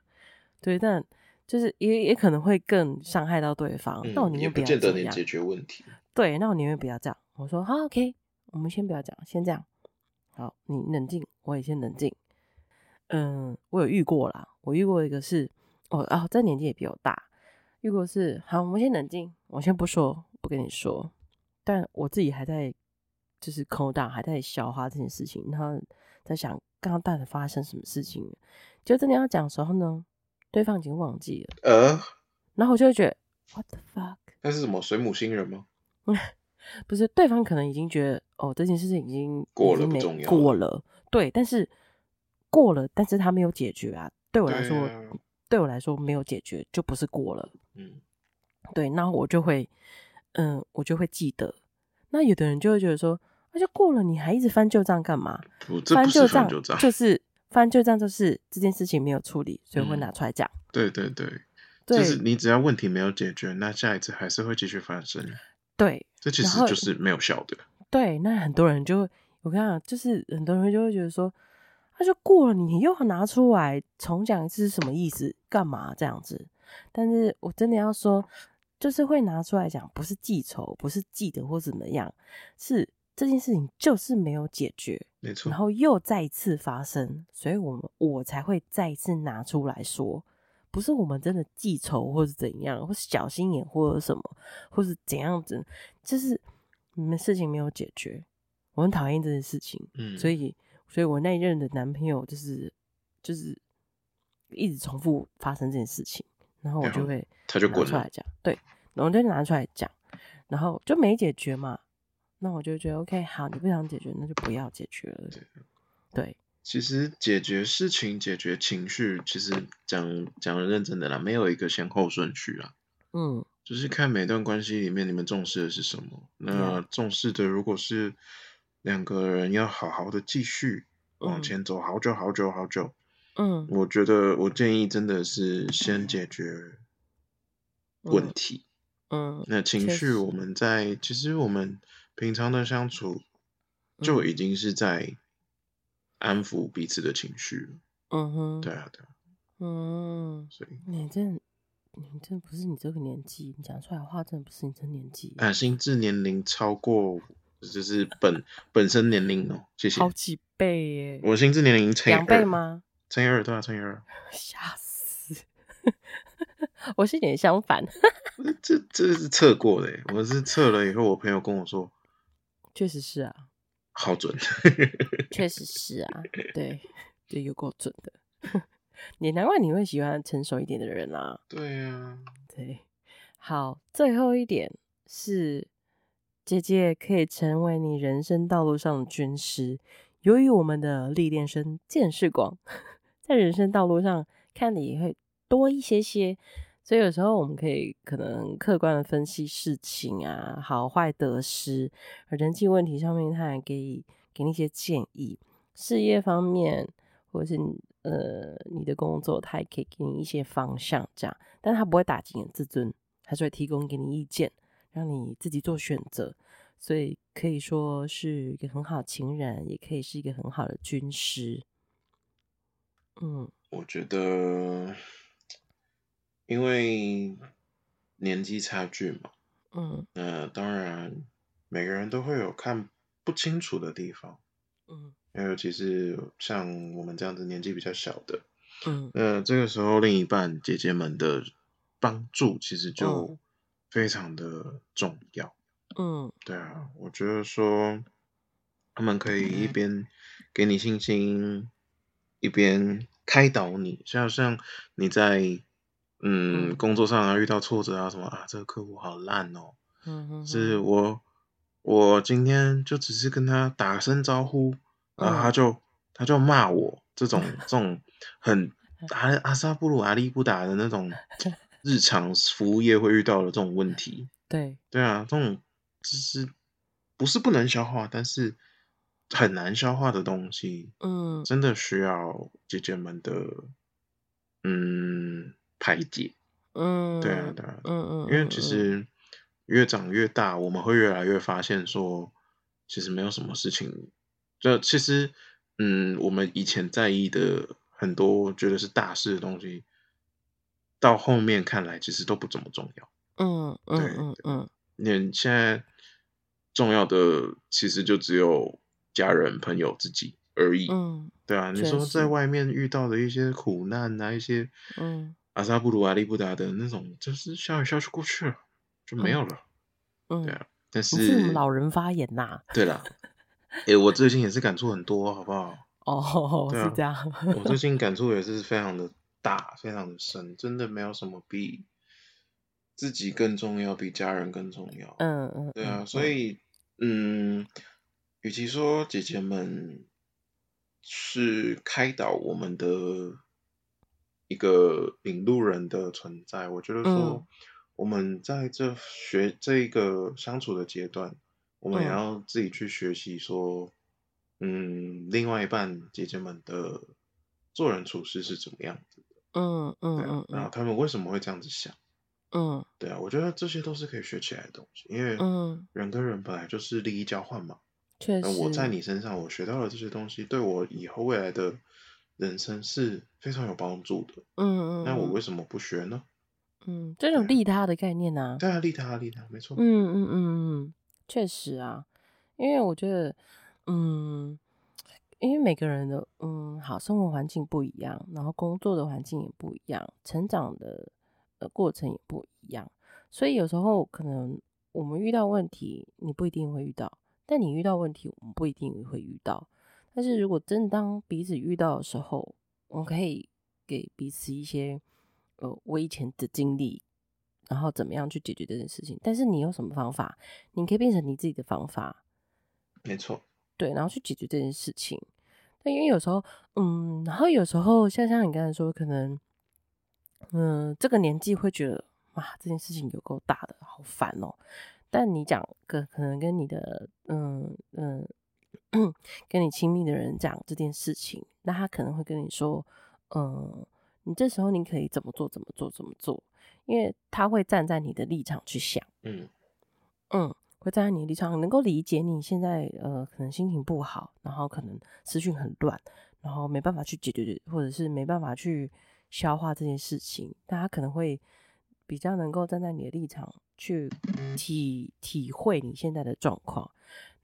A: 对，但。就是也也可能会更伤害到对方，那、嗯、我宁愿不要这样。也不见得能
B: 解决问题。
A: 对，那我宁愿不要这样。我说好，OK，我们先不要讲，先这样。好，你冷静，我也先冷静。嗯，我有遇过啦，我遇过一个是，哦啊，这年纪也比我大。遇过是，好，我们先冷静，我先不说，不跟你说。但我自己还在，就是口大，还在消化这件事情，然后在想刚刚到底发生什么事情。就真的要讲的时候呢？对方已经忘记了，呃，然后我就会觉得，what the fuck？
B: 那是什么水母星人吗？
A: 不是，对方可能已经觉得，哦，这件事情已经
B: 过了，不重要，
A: 过了，对，但是过了，但是他没有解决啊。对我来说，对，啊、对我来说没有解决，就不是过了。嗯，对，那我就会，嗯，我就会记得。那有的人就会觉得说，那、啊、就过了，你还一直翻旧账干嘛？
B: 翻旧账，
A: 就是。翻旧账就是这件事情没有处理，所以会拿出来讲、嗯。
B: 对对对，对，就是你只要问题没有解决，那下一次还是会继续发生。
A: 对，
B: 这其实就是没有效的。
A: 对，那很多人就会，我跟你讲，就是很多人就会觉得说，他就过了，你又要拿出来重讲一次是什么意思？干嘛这样子？但是我真的要说，就是会拿出来讲，不是记仇，不是记得或怎么样，是。这件事情就是没有解决，
B: 没错，
A: 然后又再一次发生，所以我们我才会再一次拿出来说，不是我们真的记仇或者怎样，或是小心眼或者什么，或是怎样子，就是你们事情没有解决，我很讨厌这件事情，嗯，所以，所以我那一任的男朋友就是就是一直重复发生这件事情，然后我就会
B: 他就滚
A: 出来讲，对，然后就拿出来讲，然后就没解决嘛。那我就觉得 OK，好，你不想解决，那就不要解决了。对，对，
B: 其实解决事情、解决情绪，其实讲讲的认真的啦，没有一个先后顺序啦。嗯，就是看每段关系里面你们重视的是什么。那重视的如果是两个人要好好的继续往前走，好久好久好久。嗯，我觉得我建议真的是先解决问题。嗯，那情绪我们在其实我们。平常的相处就已经是在安抚彼此的情绪了。嗯哼，对啊，对啊。嗯，所以
A: 你这你这不是你这个年纪，你讲出来的话真的不是你这年纪。
B: 啊，心智年龄超过就是本本身年龄哦，谢谢。
A: 好几倍耶！
B: 我心智年龄乘以
A: 两倍吗？
B: 乘以二，对啊，乘以二。
A: 吓死！我是有点相反。
B: 这这是测过的，我是测了以后，我朋友跟我说。
A: 确实是啊，
B: 好准，
A: 确实是啊，对，对有够准的。你难怪你会喜欢成熟一点的人啊。
B: 对呀、啊，
A: 对。好，最后一点是，姐姐可以成为你人生道路上的军师。由于我们的历练深、见识广，在人生道路上看的也会多一些些。所以有时候我们可以可能客观的分析事情啊，好坏得失，而人际问题上面，他还给给你一些建议。事业方面，或者是呃你的工作，他也可以给你一些方向，这样。但他不会打击你的自尊，他是会提供给你意见，让你自己做选择，所以可以说是一个很好的情人，也可以是一个很好的军师。嗯，
B: 我觉得，因为年纪差距嘛，嗯，那当然每个人都会有看不清楚的地方，嗯，尤其是像我们这样子年纪比较小的，嗯，那这个时候另一半姐姐们的帮助其实就非常的重要。嗯，对啊，我觉得说他们可以一边给你信心，一边开导你，像像你在嗯工作上啊遇到挫折啊什么啊，这个客户好烂哦，嗯哼，是我我今天就只是跟他打声招呼，然后他就他就骂我，这种 这种很阿阿萨布鲁阿利不达的那种日 常服务业会遇到的这种问题，
A: 对。
B: 对啊，这种。就是不是不能消化，但是很难消化的东西，嗯，真的需要姐姐们的嗯排解，嗯，对啊，对啊，嗯嗯，因为其实越长越大，我们会越来越发现说，其实没有什么事情，就其实嗯，我们以前在意的很多觉得是大事的东西，到后面看来其实都不怎么重要，嗯嗯嗯嗯，你现在。重要的其实就只有家人、朋友、自己而已。嗯，对啊，你说在外面遇到的一些苦难啊，一些嗯，阿萨布鲁、阿利布达的那种，就是笑一笑就过去了，就没有了。嗯，对啊。但是，
A: 是我们老人发言呐。
B: 对啦，哎，我最近也是感触很多，好不好？
A: 哦，是这样。
B: 我最 近感触也是非常的大，非常的深，真的没有什么比自己更重要，比家人更重要。嗯嗯，对啊，所以。嗯，与其说姐姐们是开导我们的一个领路人的存在，我觉得说我们在这学这一个相处的阶段，我们也要自己去学习说，嗯，另外一半姐姐们的做人处事是怎么样子的，嗯。嗯嗯，然后他们为什么会这样子想？嗯，对啊，我觉得这些都是可以学起来的东西，因为嗯，人跟人本来就是利益交换嘛。确。实，那我在你身上我学到了这些东西，对我以后未来的人生是非常有帮助的。嗯嗯，那我为什么不学呢？
A: 嗯，这种利他的概念呢？
B: 对啊，利他利他，没错。
A: 嗯嗯嗯嗯，确实啊，因为我觉得，嗯，因为每个人的嗯，好，生活环境不一样，然后工作的环境也不一样，成长的。呃过程也不一样，所以有时候可能我们遇到问题，你不一定会遇到；但你遇到问题，我们不一定会遇到。但是如果真当彼此遇到的时候，我们可以给彼此一些呃我以前的经历，然后怎么样去解决这件事情。但是你有什么方法，你可以变成你自己的方法，
B: 没错，
A: 对，然后去解决这件事情。但因为有时候，嗯，然后有时候像像你刚才说，可能。嗯，这个年纪会觉得哇，这件事情有够大的，好烦哦。但你讲可可能跟你的嗯嗯，跟你亲密的人讲这件事情，那他可能会跟你说，嗯，你这时候你可以怎么做，怎么做，怎么做，因为他会站在你的立场去想，嗯。嗯，会站在你的立场，能够理解你现在呃可能心情不好，然后可能思绪很乱，然后没办法去解决，或者是没办法去。消化这件事情，大家可能会比较能够站在你的立场去体体会你现在的状况，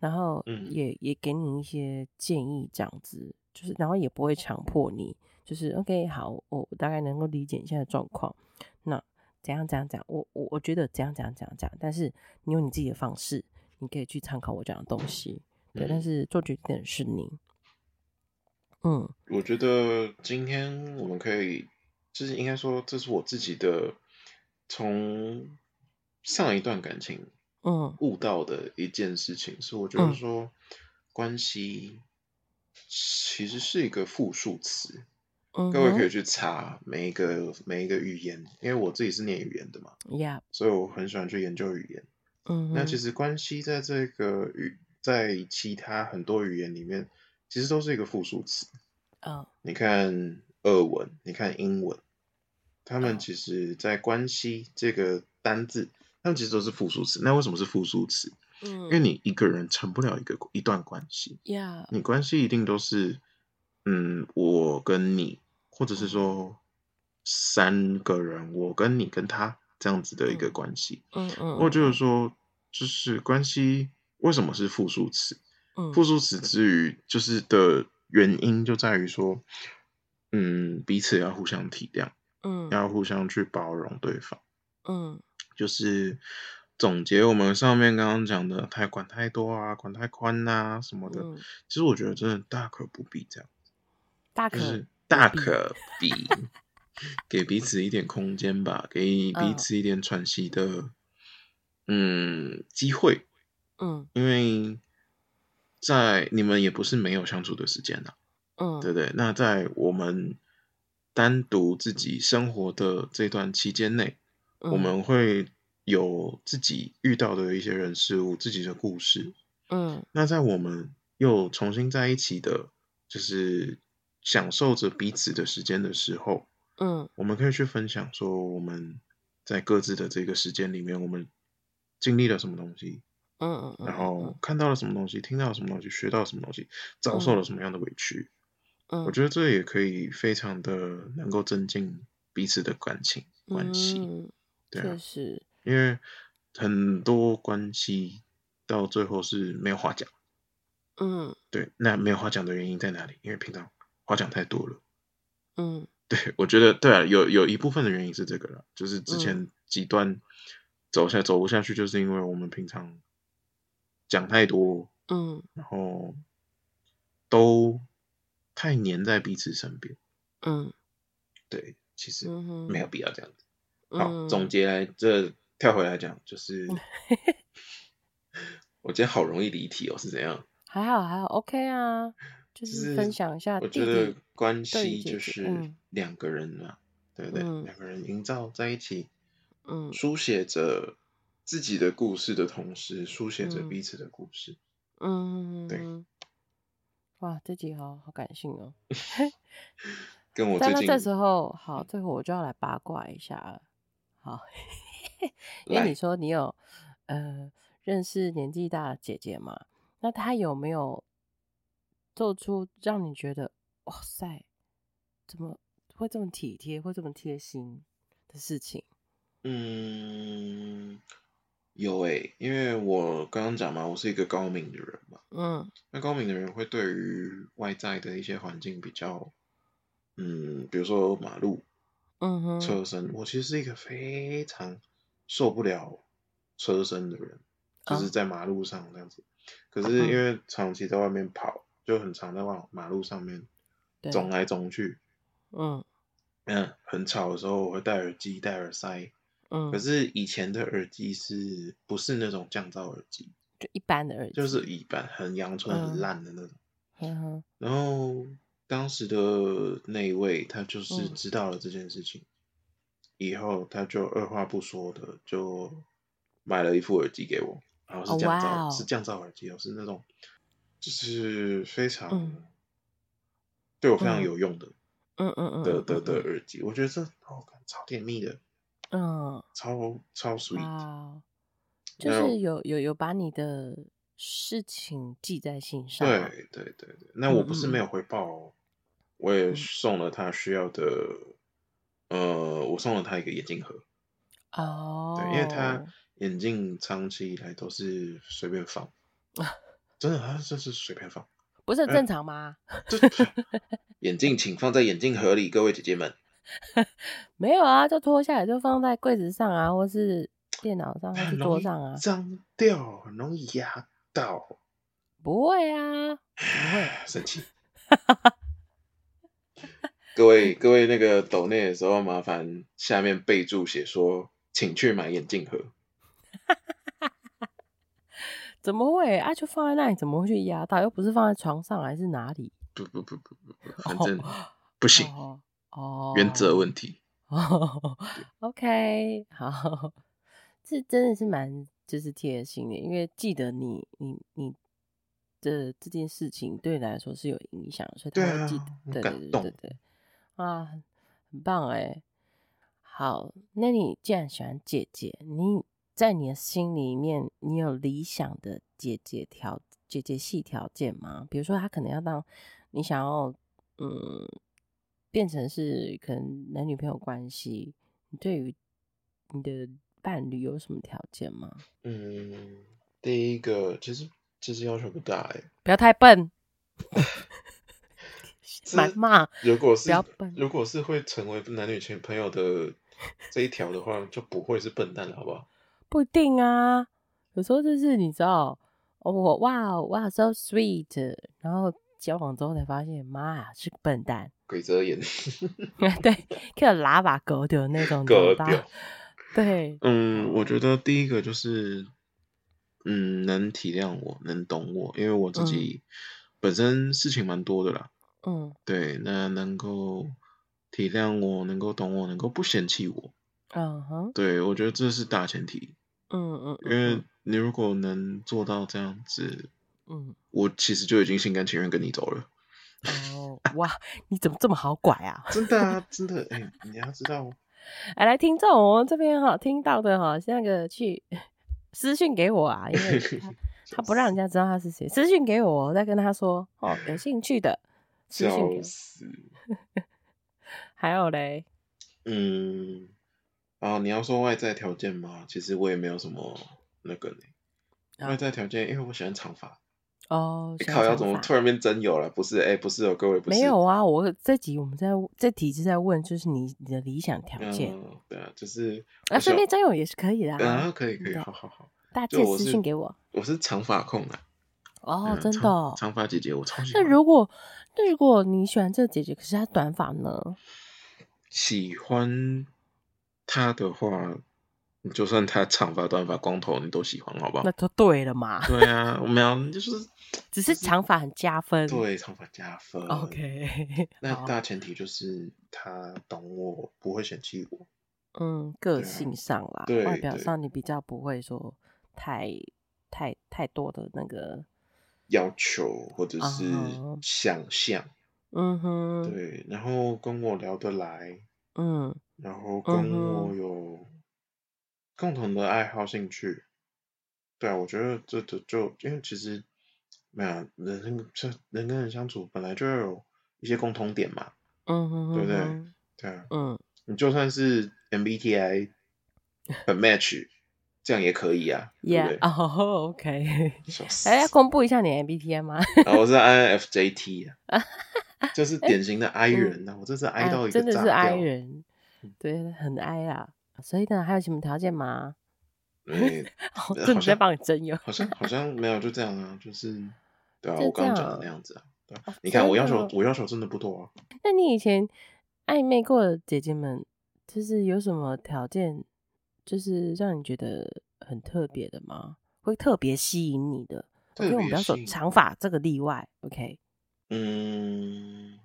A: 然后也也给你一些建议，这样子就是，然后也不会强迫你，就是 OK 好，我大概能够理解你现在状况，那怎样怎样讲，我我我觉得怎样怎样怎样讲，但是你用你自己的方式，你可以去参考我讲的东西，对，但是做决定的是你。
B: 嗯，我觉得今天我们可以，就是应该说，这是我自己的从上一段感情，嗯，悟到的一件事情，嗯、是我觉得说、嗯、关系其实是一个复数词，嗯、各位可以去查每一个每一个语言，因为我自己是念语言的嘛，Yeah. 所以我很喜欢去研究语言，嗯，那其实关系在这个语，在其他很多语言里面。其实都是一个复数词，嗯，oh. 你看俄文，你看英文，他们其实在关系这个单字他们其实都是复数词。那为什么是复数词？嗯，因为你一个人成不了一个一段关系。
A: Yeah.
B: 你关系一定都是，嗯，我跟你，或者是说三个人，我跟你跟他这样子的一个关系。嗯嗯。或者说，就是关系为什么是复数词？嗯，复数词之余就是的原因就在于说，嗯，彼此要互相体谅，嗯，要互相去包容对方，嗯，就是。总结我们上面刚刚讲的，太管太多啊，管太宽啊什么的，嗯、其实我觉得真的大可不必这样，
A: 大可
B: 就是大可不必，给彼此一点空间吧，给彼此一点喘息的，嗯，机会，嗯，因为在你们也不是没有相处的时间呐，嗯，对不对？那在我们单独自己生活的这段期间内，嗯、我们会。有自己遇到的一些人事物，自己的故事，嗯，那在我们又重新在一起的，就是享受着彼此的时间的时候，嗯，我们可以去分享说我们在各自的这个时间里面，我们经历了什么东西，嗯嗯，然后看到了什么东西，听到了什么东西，学到了什么东西，遭受了什么样的委屈，嗯，我觉得这也可以非常的能够增进彼此的感情关系，对啊，
A: 是。
B: 因为很多关系到最后是没有话讲，嗯，对，那没有话讲的原因在哪里？因为平常话讲太多了，嗯，对，我觉得对啊，有有一部分的原因是这个了，就是之前几段走下走不下去，就是因为我们平常讲太多，嗯，然后都太黏在彼此身边，嗯，对，其实没有必要这样子。好，总结来这。跳回来讲，就是 我今天好容易离题哦，是怎样？
A: 还好还好，OK 啊，就是分享一下。
B: 我觉得关系就是两个人嘛，对不对？两个人营造在一起，嗯，书写着自己的故事的同时，书写着彼此的故事。嗯，对。
A: 哇，这集好好感性哦。
B: 跟我 最近
A: 这时候好，最后我就要来八卦一下了。好。因为你说你有呃认识年纪大的姐姐嘛，那她有没有做出让你觉得哇塞，怎么会这么体贴，会这么贴心的事情？
B: 嗯，有诶、欸，因为我刚刚讲嘛，我是一个高敏的人嘛，嗯，那高敏的人会对于外在的一些环境比较，嗯，比如说马路，嗯哼，车身，我其实是一个非常。受不了车身的人，就是在马路上这样子。可是因为长期在外面跑，就很常在往马路上面走来走去。嗯嗯，很吵的时候我会戴耳机、戴耳塞。嗯，可是以前的耳机是不是那种降噪耳机？
A: 就一般的耳机，就是
B: 一般很阳春、很烂的那种。嗯。然后当时的那一位，他就是知道了这件事情。以后他就二话不说的就买了一副耳机给我，然后是降噪，oh. 是降噪耳机哦，是那种就是非常、嗯、对我非常有用的，嗯嗯嗯的的的耳机，我觉得这哦，超甜蜜的，嗯，超超 sweet.
A: 就是有有有把你的事情记在心上，
B: 对对对对，那我不是没有回报哦，嗯、我也送了他需要的。呃，我送了他一个眼镜盒。哦、oh.。对，因为他眼镜长期以来都是随便放。真的，他这是随便放。
A: 不是很正常吗？呃、
B: 眼镜请放在眼镜盒里，各位姐姐们。
A: 没有啊，就脱下来就放在柜子上啊，或是电脑上，或是桌上啊。
B: 脏掉，很容易压到。
A: 不会啊，不会。
B: 生气。各位各位，那个抖内的时候，麻烦下面备注写说，请去买眼镜盒。
A: 怎么会啊？就放在那里，怎么会去压到？又不是放在床上，还是哪里？
B: 不不不不不不，反正不行哦。原则问题。
A: 哦，OK，好，这真的是蛮就是贴心的，因为记得你你你的这件事情对你来说是有影响，所以他会记得。对对对对对。啊，很棒哎！好，那你既然喜欢姐姐，你在你的心里面，你有理想的姐姐条姐姐系条件吗？比如说，他可能要当你想要，嗯，变成是可能男女朋友关系，你对于你的伴侣有什么条件吗？
B: 嗯，第一个其实其实要求不大哎，
A: 不要太笨。蛮骂，
B: 如果是如果是会成为男女前朋友的这一条的话，就不会是笨蛋了，好不好？
A: 不一定啊，有时候就是你知道，我哇哇 so sweet，然后交往之后才发现，妈呀，是个笨蛋，
B: 鬼遮眼，
A: 对，可以喇叭狗的那种
B: 狗掉，
A: 对，
B: 嗯，我觉得第一个就是，嗯，能体谅我，能懂我，因为我自己本身事情蛮多的啦。
A: 嗯，
B: 对，那能够体谅我，能够懂我，能够不嫌弃我，
A: 嗯哼，
B: 对，我觉得这是大前提。
A: 嗯嗯，
B: 因为你如果能做到这样子，
A: 嗯，
B: 我其实就已经心甘情愿跟你走了。
A: 哦，哇，你怎么这么好拐啊？
B: 真的啊，真的，哎、欸，你要知道，
A: 哎，来听众，我们这边哈听到的哈，那个去私信给我啊，因为他 他不让人家知道他是谁，私信给我，我再跟他说哦，有兴趣的。
B: 笑死！
A: 还有嘞，
B: 嗯，啊，你要说外在条件吗？其实我也没有什么那个呢。啊、外在条件，因为我喜欢长发。
A: 哦，
B: 你靠，要怎么突然变真有了？不是，哎、欸，不是哦，各位不是，
A: 没有啊。我这集我们在这题是在问，就是你你的理想条件、
B: 嗯。对啊，就是
A: 啊，顺便真有也是可以的啊。
B: 啊，可以可以，好好好，
A: 大家私信给我。
B: 我是长发控啊。
A: 哦，嗯、真的、哦，
B: 长发姐姐我超 喜欢。
A: 那如果那如果你喜欢这个姐姐，可是她短发呢？
B: 喜欢她的话，就算她长发、短发、光头，你都喜欢，好不好？
A: 那就对了嘛。
B: 对啊，我们要，就是
A: 只是长发很加分。
B: 对，长发加分。
A: OK，
B: 那大前提就是她懂我，不会嫌弃我。
A: 嗯，个性上啦，
B: 对
A: 外表上你比较不会说太太太多的那个。
B: 要求或者是想象，
A: 嗯哼，
B: 对，然后跟我聊得来，
A: 嗯，
B: 然后跟我。有共同的爱好兴趣，对啊，我觉得这这就因为其实没有人跟人跟人相处本来就要有一些共同点嘛，
A: 嗯哼，
B: 对不对？对啊，
A: 嗯，
B: 你就算是 MBTI 很 match。这样也可以啊
A: ，Yeah，哦，OK，哎，要公布一下你 MBTI 吗？
B: 啊，我是 INFJT 啊，就是典型的 I 人呐，我这是 I 到一个真的是
A: I 人，对，很 I 啊，所以呢，还有什么条件吗？
B: 哎，
A: 正在帮你征友，
B: 好像好像没有，就这样啊，就是，对啊，我刚刚讲的那样子啊，对，你看我要求我要求真的不多啊。
A: 那你以前暧昧过的姐姐们，就是有什么条件？就是让你觉得很特别的吗？会特别吸引你的？因为我们不要说长发这个例外，OK？
B: 嗯，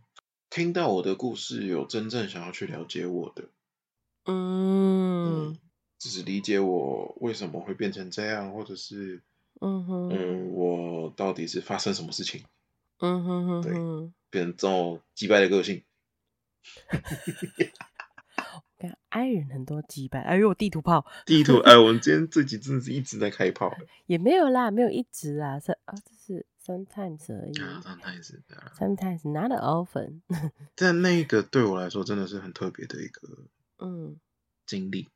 B: 听到我的故事，有真正想要去了解我的，
A: 嗯，嗯，
B: 只是理解我为什么会变成这样，或者是，嗯哼，嗯，我到底是发生什么事情？
A: 嗯哼哼，
B: 对，变成这种击败的个性。
A: I 人很多击败，哎呦，地图炮，
B: 地图，哎，我们今天这集真的是一直在开炮，
A: 也没有啦，没有一直啊，是啊，这是 sometimes 而已，sometimes，sometimes not often。
B: 但那个对我来说真的是很特别的一个
A: 嗯
B: 经历。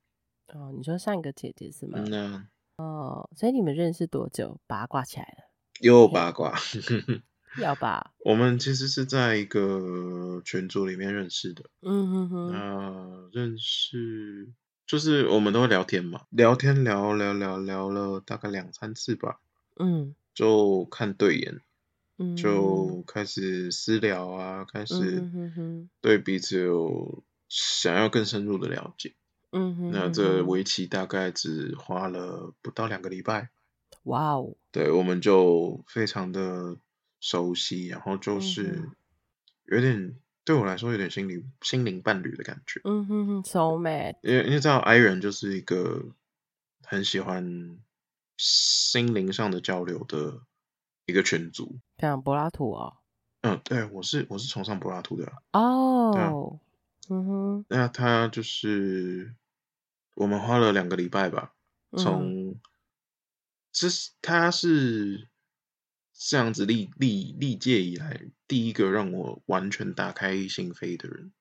A: 哦，你说上一个姐姐是吗？
B: 嗯啊。
A: 哦，所以你们认识多久？八卦起来了？
B: 又八卦。
A: 要吧，
B: 我们其实是在一个群组里面认识的。
A: 嗯哼哼。
B: 那认识就是我们都会聊天嘛，聊天聊聊聊聊了大概两三次吧。
A: 嗯。
B: 就看对眼，
A: 嗯，
B: 就开始私聊啊，开始对彼此有想要更深入的了解。
A: 嗯哼。
B: 那这围棋大概只花了不到两个礼拜。
A: 哇哦。对，
B: 我们就非常的。熟悉，然后就是有点、嗯、对我来说有点心灵心灵伴侣的感觉。
A: 嗯哼哼，so mad。
B: 因为因为知道 I 人就是一个很喜欢心灵上的交流的一个群组。
A: 像柏拉图哦。
B: 嗯，对，我是我是崇尚柏拉图的。
A: 哦。对啊、嗯哼。
B: 那他就是我们花了两个礼拜吧。从，这是他是这样子历历历届以来第一个让我完全打开心扉的人。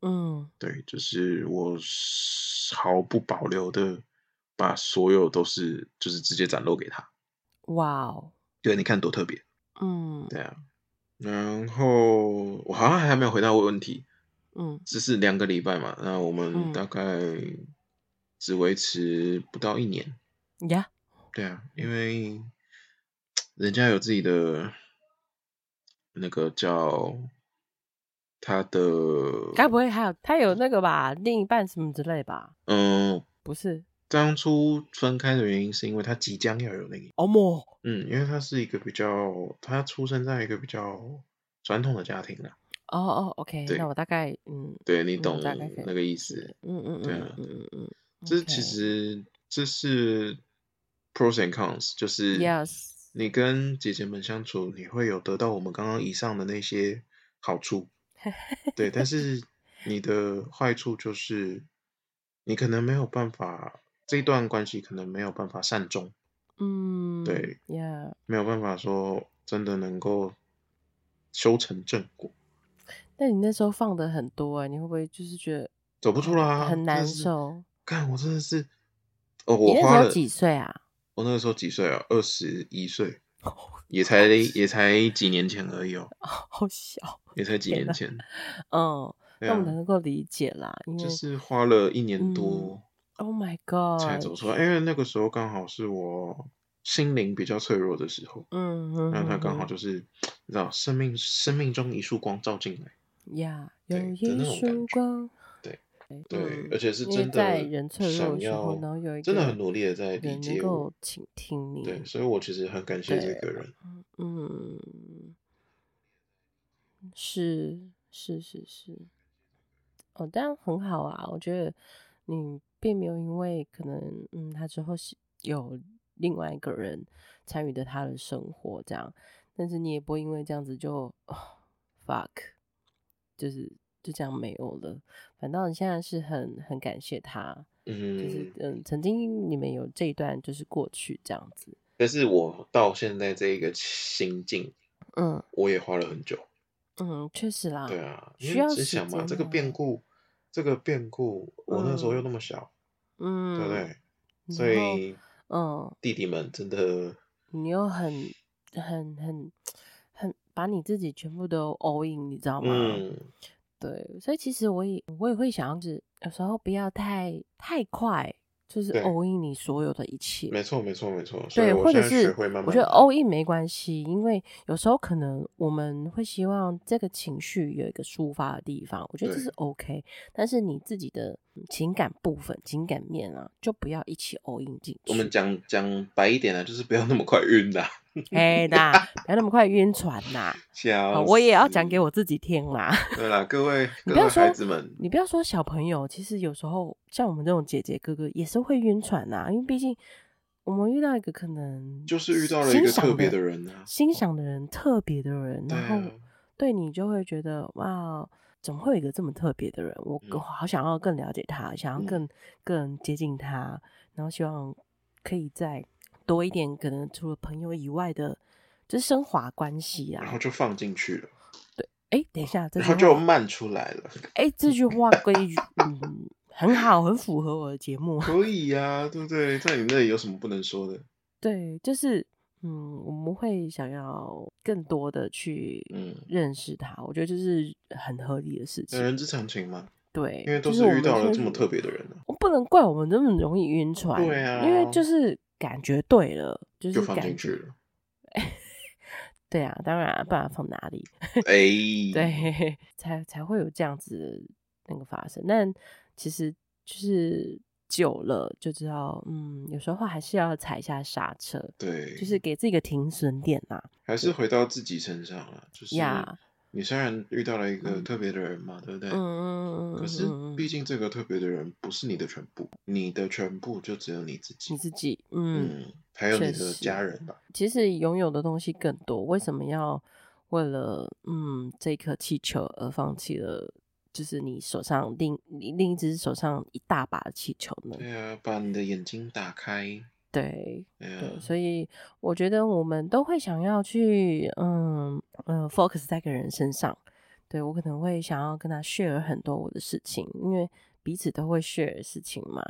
A: 嗯，
B: 对，就是我毫不保留的把所有都是就是直接展露给他。
A: 哇哦，
B: 对，你看多特别。
A: 嗯，
B: 对啊。然后我好像还没有回答我问题。
A: 嗯，
B: 只是两个礼拜嘛，那我们大概只维持不到一年。
A: 呀、嗯，
B: 对啊，因为人家有自己的那个叫他的，
A: 该不会还有他有那个吧？另一半什么之类吧？
B: 嗯，
A: 不是，
B: 当初分开的原因是因为他即将要有那个。
A: 哦莫，
B: 嗯，因为他是一个比较，他出生在一个比较传统的家庭啦。
A: 哦哦，OK，那我大概嗯，
B: 对你懂那个意思，
A: 嗯嗯
B: 对啊，
A: 嗯嗯嗯，
B: 这其实这是 pros and cons，就是
A: yes，
B: 你跟姐姐们相处，你会有得到我们刚刚以上的那些好处，对，但是你的坏处就是你可能没有办法，这段关系可能没有办法善终，
A: 嗯，
B: 对
A: ，yeah，
B: 没有办法说真的能够修成正果。
A: 那你那时候放的很多啊、欸，你会不会就是觉得
B: 走不出来、啊，
A: 很难受？
B: 看我真的是，哦，我花了
A: 几岁啊？
B: 我那个时候几岁啊？二十一岁，也才也才几年前而已哦，
A: 好小，
B: 也才几年前。
A: 嗯，
B: 啊、
A: 那我们能够理解啦，因为
B: 就是花了一年多、
A: 嗯、，Oh my God，
B: 才走出来。因为那个时候刚好是我心灵比较脆弱的时候，
A: 嗯嗯，
B: 然后他刚好就是你知道，生命生命中一束光照进来。
A: 呀、有一束光，
B: 对对，
A: 嗯，
B: 而且是真的
A: 在人脆弱的时候，然后有一个
B: 真的很努力的在理解我，
A: 倾听你。
B: 对，所以我其实很感谢这个人。
A: 嗯，是是是是，哦，当然很好啊。我觉得你并没有因为可能，嗯，他之后是有另外一个人参与的他的生活这样，但是你也不会因为这样子就，哦，fuck。就是就这样没有了，反倒你现在是很很感谢他，
B: 嗯，
A: 就是嗯，曾经你们有这一段就是过去这样子，
B: 但是我到现在这一个心境，
A: 嗯，
B: 我也花了很久，
A: 嗯，确实啦，
B: 对啊，
A: 需要
B: 时想嘛，这个变故，这个变故，我那时候又那么小，
A: 嗯，
B: 对不对？所以，
A: 嗯，
B: 弟弟们真的，
A: 你又很很很。很把你自己全部都 all in，你知道吗？
B: 嗯，
A: 对，所以其实我也我也会想要，是有时候不要太太快，就是 all in 你所有的一切。
B: 没错，没错，没错。
A: 对，或者是我觉得 all in 没关系，因为有时候可能我们会希望这个情绪有一个抒发的地方，我觉得这是 OK。但是你自己的情感部分、情感面啊，就不要一起 all in 进去。
B: 我们讲讲白一点啊，就是不要那么快晕啦。
A: 哎呐，不要那么快晕船呐！我也要讲给我自己听啦。
B: 对啦，各位，各位孩子们，
A: 你不要说小朋友，其实有时候像我们这种姐姐哥哥也是会晕船呐，因为毕竟我们遇到一个可能
B: 就是遇到了一个特别的人啊，
A: 欣赏的人，特别的人，然后对你就会觉得哇，怎么会有一个这么特别的人？我好想要更了解他，想要更更接近他，然后希望可以在。多一点，可能除了朋友以外的，就是升华关系啊，
B: 然后就放进去了。
A: 对，哎，等一下，这
B: 然后就漫出来了。
A: 哎，这句话规矩，嗯，很好，很符合我的节目。
B: 可 以呀、啊，对不对？在你那里有什么不能说的？
A: 对，就是，嗯，我们会想要更多的去，嗯，认识他。我觉得这是很合理的事情，
B: 人之常情嘛。
A: 对，
B: 因为都是遇到了这么特别的人、啊。
A: 我不能怪我们那么容易晕船，
B: 对啊，
A: 因为就是。感觉对了，就是
B: 放进去了。
A: 对啊，当然，不然放哪里？
B: 哎、欸，
A: 对，才才会有这样子的那个发生。但其实就是久了就知道，嗯，有时候还是要踩一下刹车。
B: 对，
A: 就是给自己一个停损点啊。
B: 还是回到自己身上了，就是
A: 呀。
B: Yeah. 你虽然遇到了一个特别的人嘛，嗯、对不对？嗯嗯嗯。可是，毕竟这个特别的人不是你的全部，你的全部就只有你自己。
A: 你自己，嗯，
B: 嗯，还有你的家人吧。
A: 其实拥有的东西更多，为什么要为了嗯这颗气球而放弃了就是你手上另另一只手上一大把的气球呢？
B: 对啊，把你的眼睛打开。
A: 对，对，所以我觉得我们都会想要去，嗯嗯，focus 在个人身上。对，我可能会想要跟他 share 很多我的事情，因为彼此都会 share 事情嘛。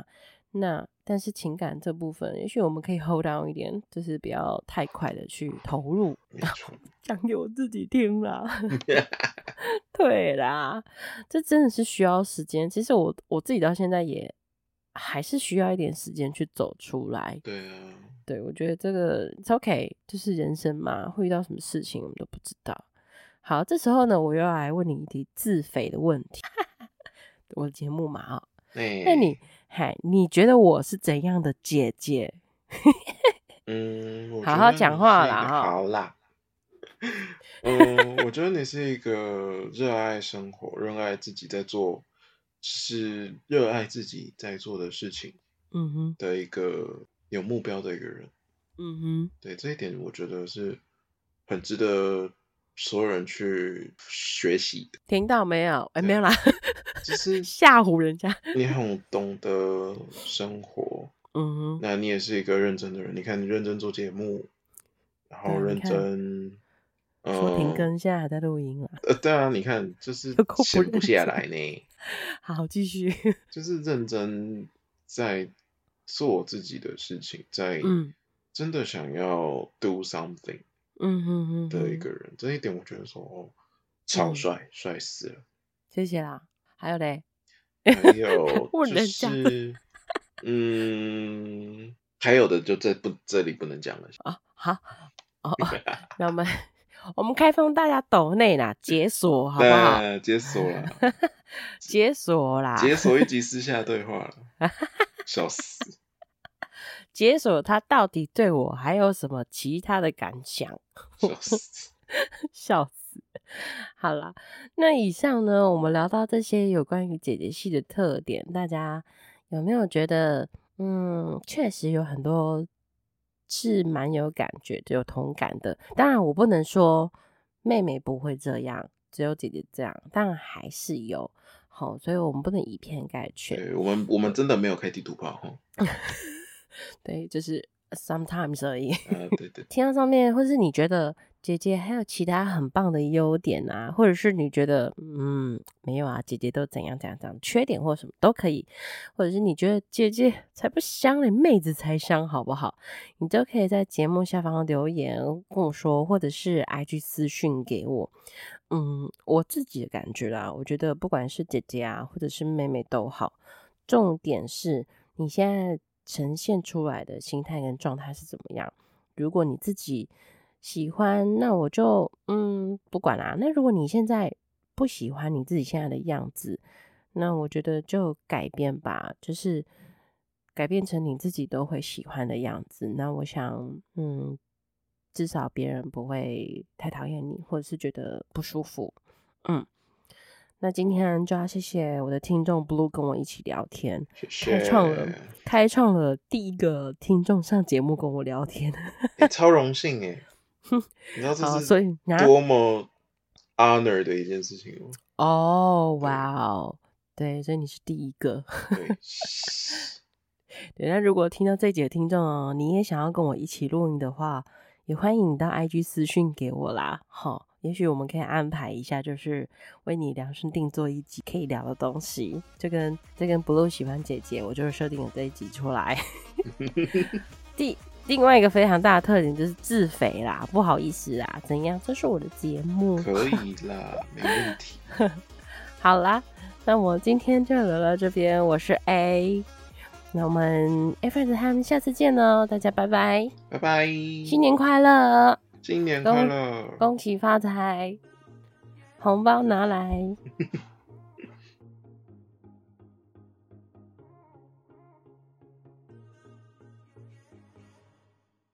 A: 那但是情感这部分，也许我们可以 hold down 一点，就是不要太快的去投入。讲给我自己听啦。对啦，这真的是需要时间。其实我我自己到现在也。还是需要一点时间去走出来。
B: 对啊，
A: 对，我觉得这个 it's OK，就是人生嘛，会遇到什么事情我们都不知道。好，这时候呢，我又要来问你一题自肥的问题。我的节目嘛，啊、哦，那、欸、你，嗨，你觉得我是怎样的姐姐？
B: 嗯，
A: 好好讲话啦，
B: 好啦。嗯，我觉得你是一个热爱生活、热爱自己在做。是热爱自己在做的事情，嗯哼，的一个有目标的一个人，嗯哼，对这一点，我觉得是很值得所有人去学习的。
A: 听到没有？哎，没有啦，
B: 就是
A: 吓唬人家。
B: 你很懂得生活，嗯哼，那你也是一个认真的人。你看，你认真做节目，然后认真。
A: 说停更，现在还在录音啊。
B: 呃，对啊，你看，就是 闲不下来呢。
A: 好，继续。
B: 就是认真在做自己的事情，在真的想要 do something，嗯哼哼的一个人，这一点我觉得说哦，超帅，帅死了。
A: 谢谢啦。还有嘞？
B: 还有 就是，嗯，还有的就这不这里不能讲了
A: 啊。好，哦，那我们。我们开放大家抖内啦，解锁好不好？
B: 解锁了，
A: 解锁啦，
B: 解锁一集私下对话了，笑死！
A: 解锁他到底对我还有什么其他的感想？
B: 笑死！
A: 笑死！好啦，那以上呢，我们聊到这些有关于姐姐系的特点，大家有没有觉得，嗯，确实有很多。是蛮有感觉，有同感的。当然，我不能说妹妹不会这样，只有姐姐这样。当然还是有，好，所以我们不能以偏概全。
B: 对，我们我们真的没有开地图炮，哈。
A: 对，就是 sometimes 而已。
B: 啊，对对。
A: 听到上面，或是你觉得。姐姐还有其他很棒的优点啊，或者是你觉得嗯没有啊，姐姐都怎样怎样怎样，缺点或什么都可以，或者是你觉得姐姐才不香嘞，妹子才香，好不好？你都可以在节目下方留言跟我说，或者是 IG 私讯给我。嗯，我自己的感觉啦，我觉得不管是姐姐啊，或者是妹妹都好，重点是你现在呈现出来的心态跟状态是怎么样。如果你自己。喜欢，那我就嗯不管啦。那如果你现在不喜欢你自己现在的样子，那我觉得就改变吧，就是改变成你自己都会喜欢的样子。那我想，嗯，至少别人不会太讨厌你，或者是觉得不舒服。嗯，那今天就要谢谢我的听众 Blue 跟我一起聊天，谢谢开创了开创了第一个听众上节目跟我聊天，
B: 欸、超荣幸诶。你知道这是多么 honor 的一件事情吗？
A: 哦，哇哦，对，所以你是第一个。对，对，那如果听到这集的听众哦，你也想要跟我一起录音的话，也欢迎你到 IG 私讯给我啦。好，也许我们可以安排一下，就是为你量身定做一集可以聊的东西。就跟这跟 Blue 喜欢姐姐，我就是设定了这一集出来。第。另外一个非常大的特点就是自肥啦，不好意思啊，怎样？这是我的节目，
B: 可以啦，没问题。
A: 好啦，那我今天就聊到这边，我是 A，那我们 A friends 他们下次见喽，大家拜拜，
B: 拜拜，
A: 新年快乐，
B: 新年快乐，
A: 恭喜发财，红包拿来。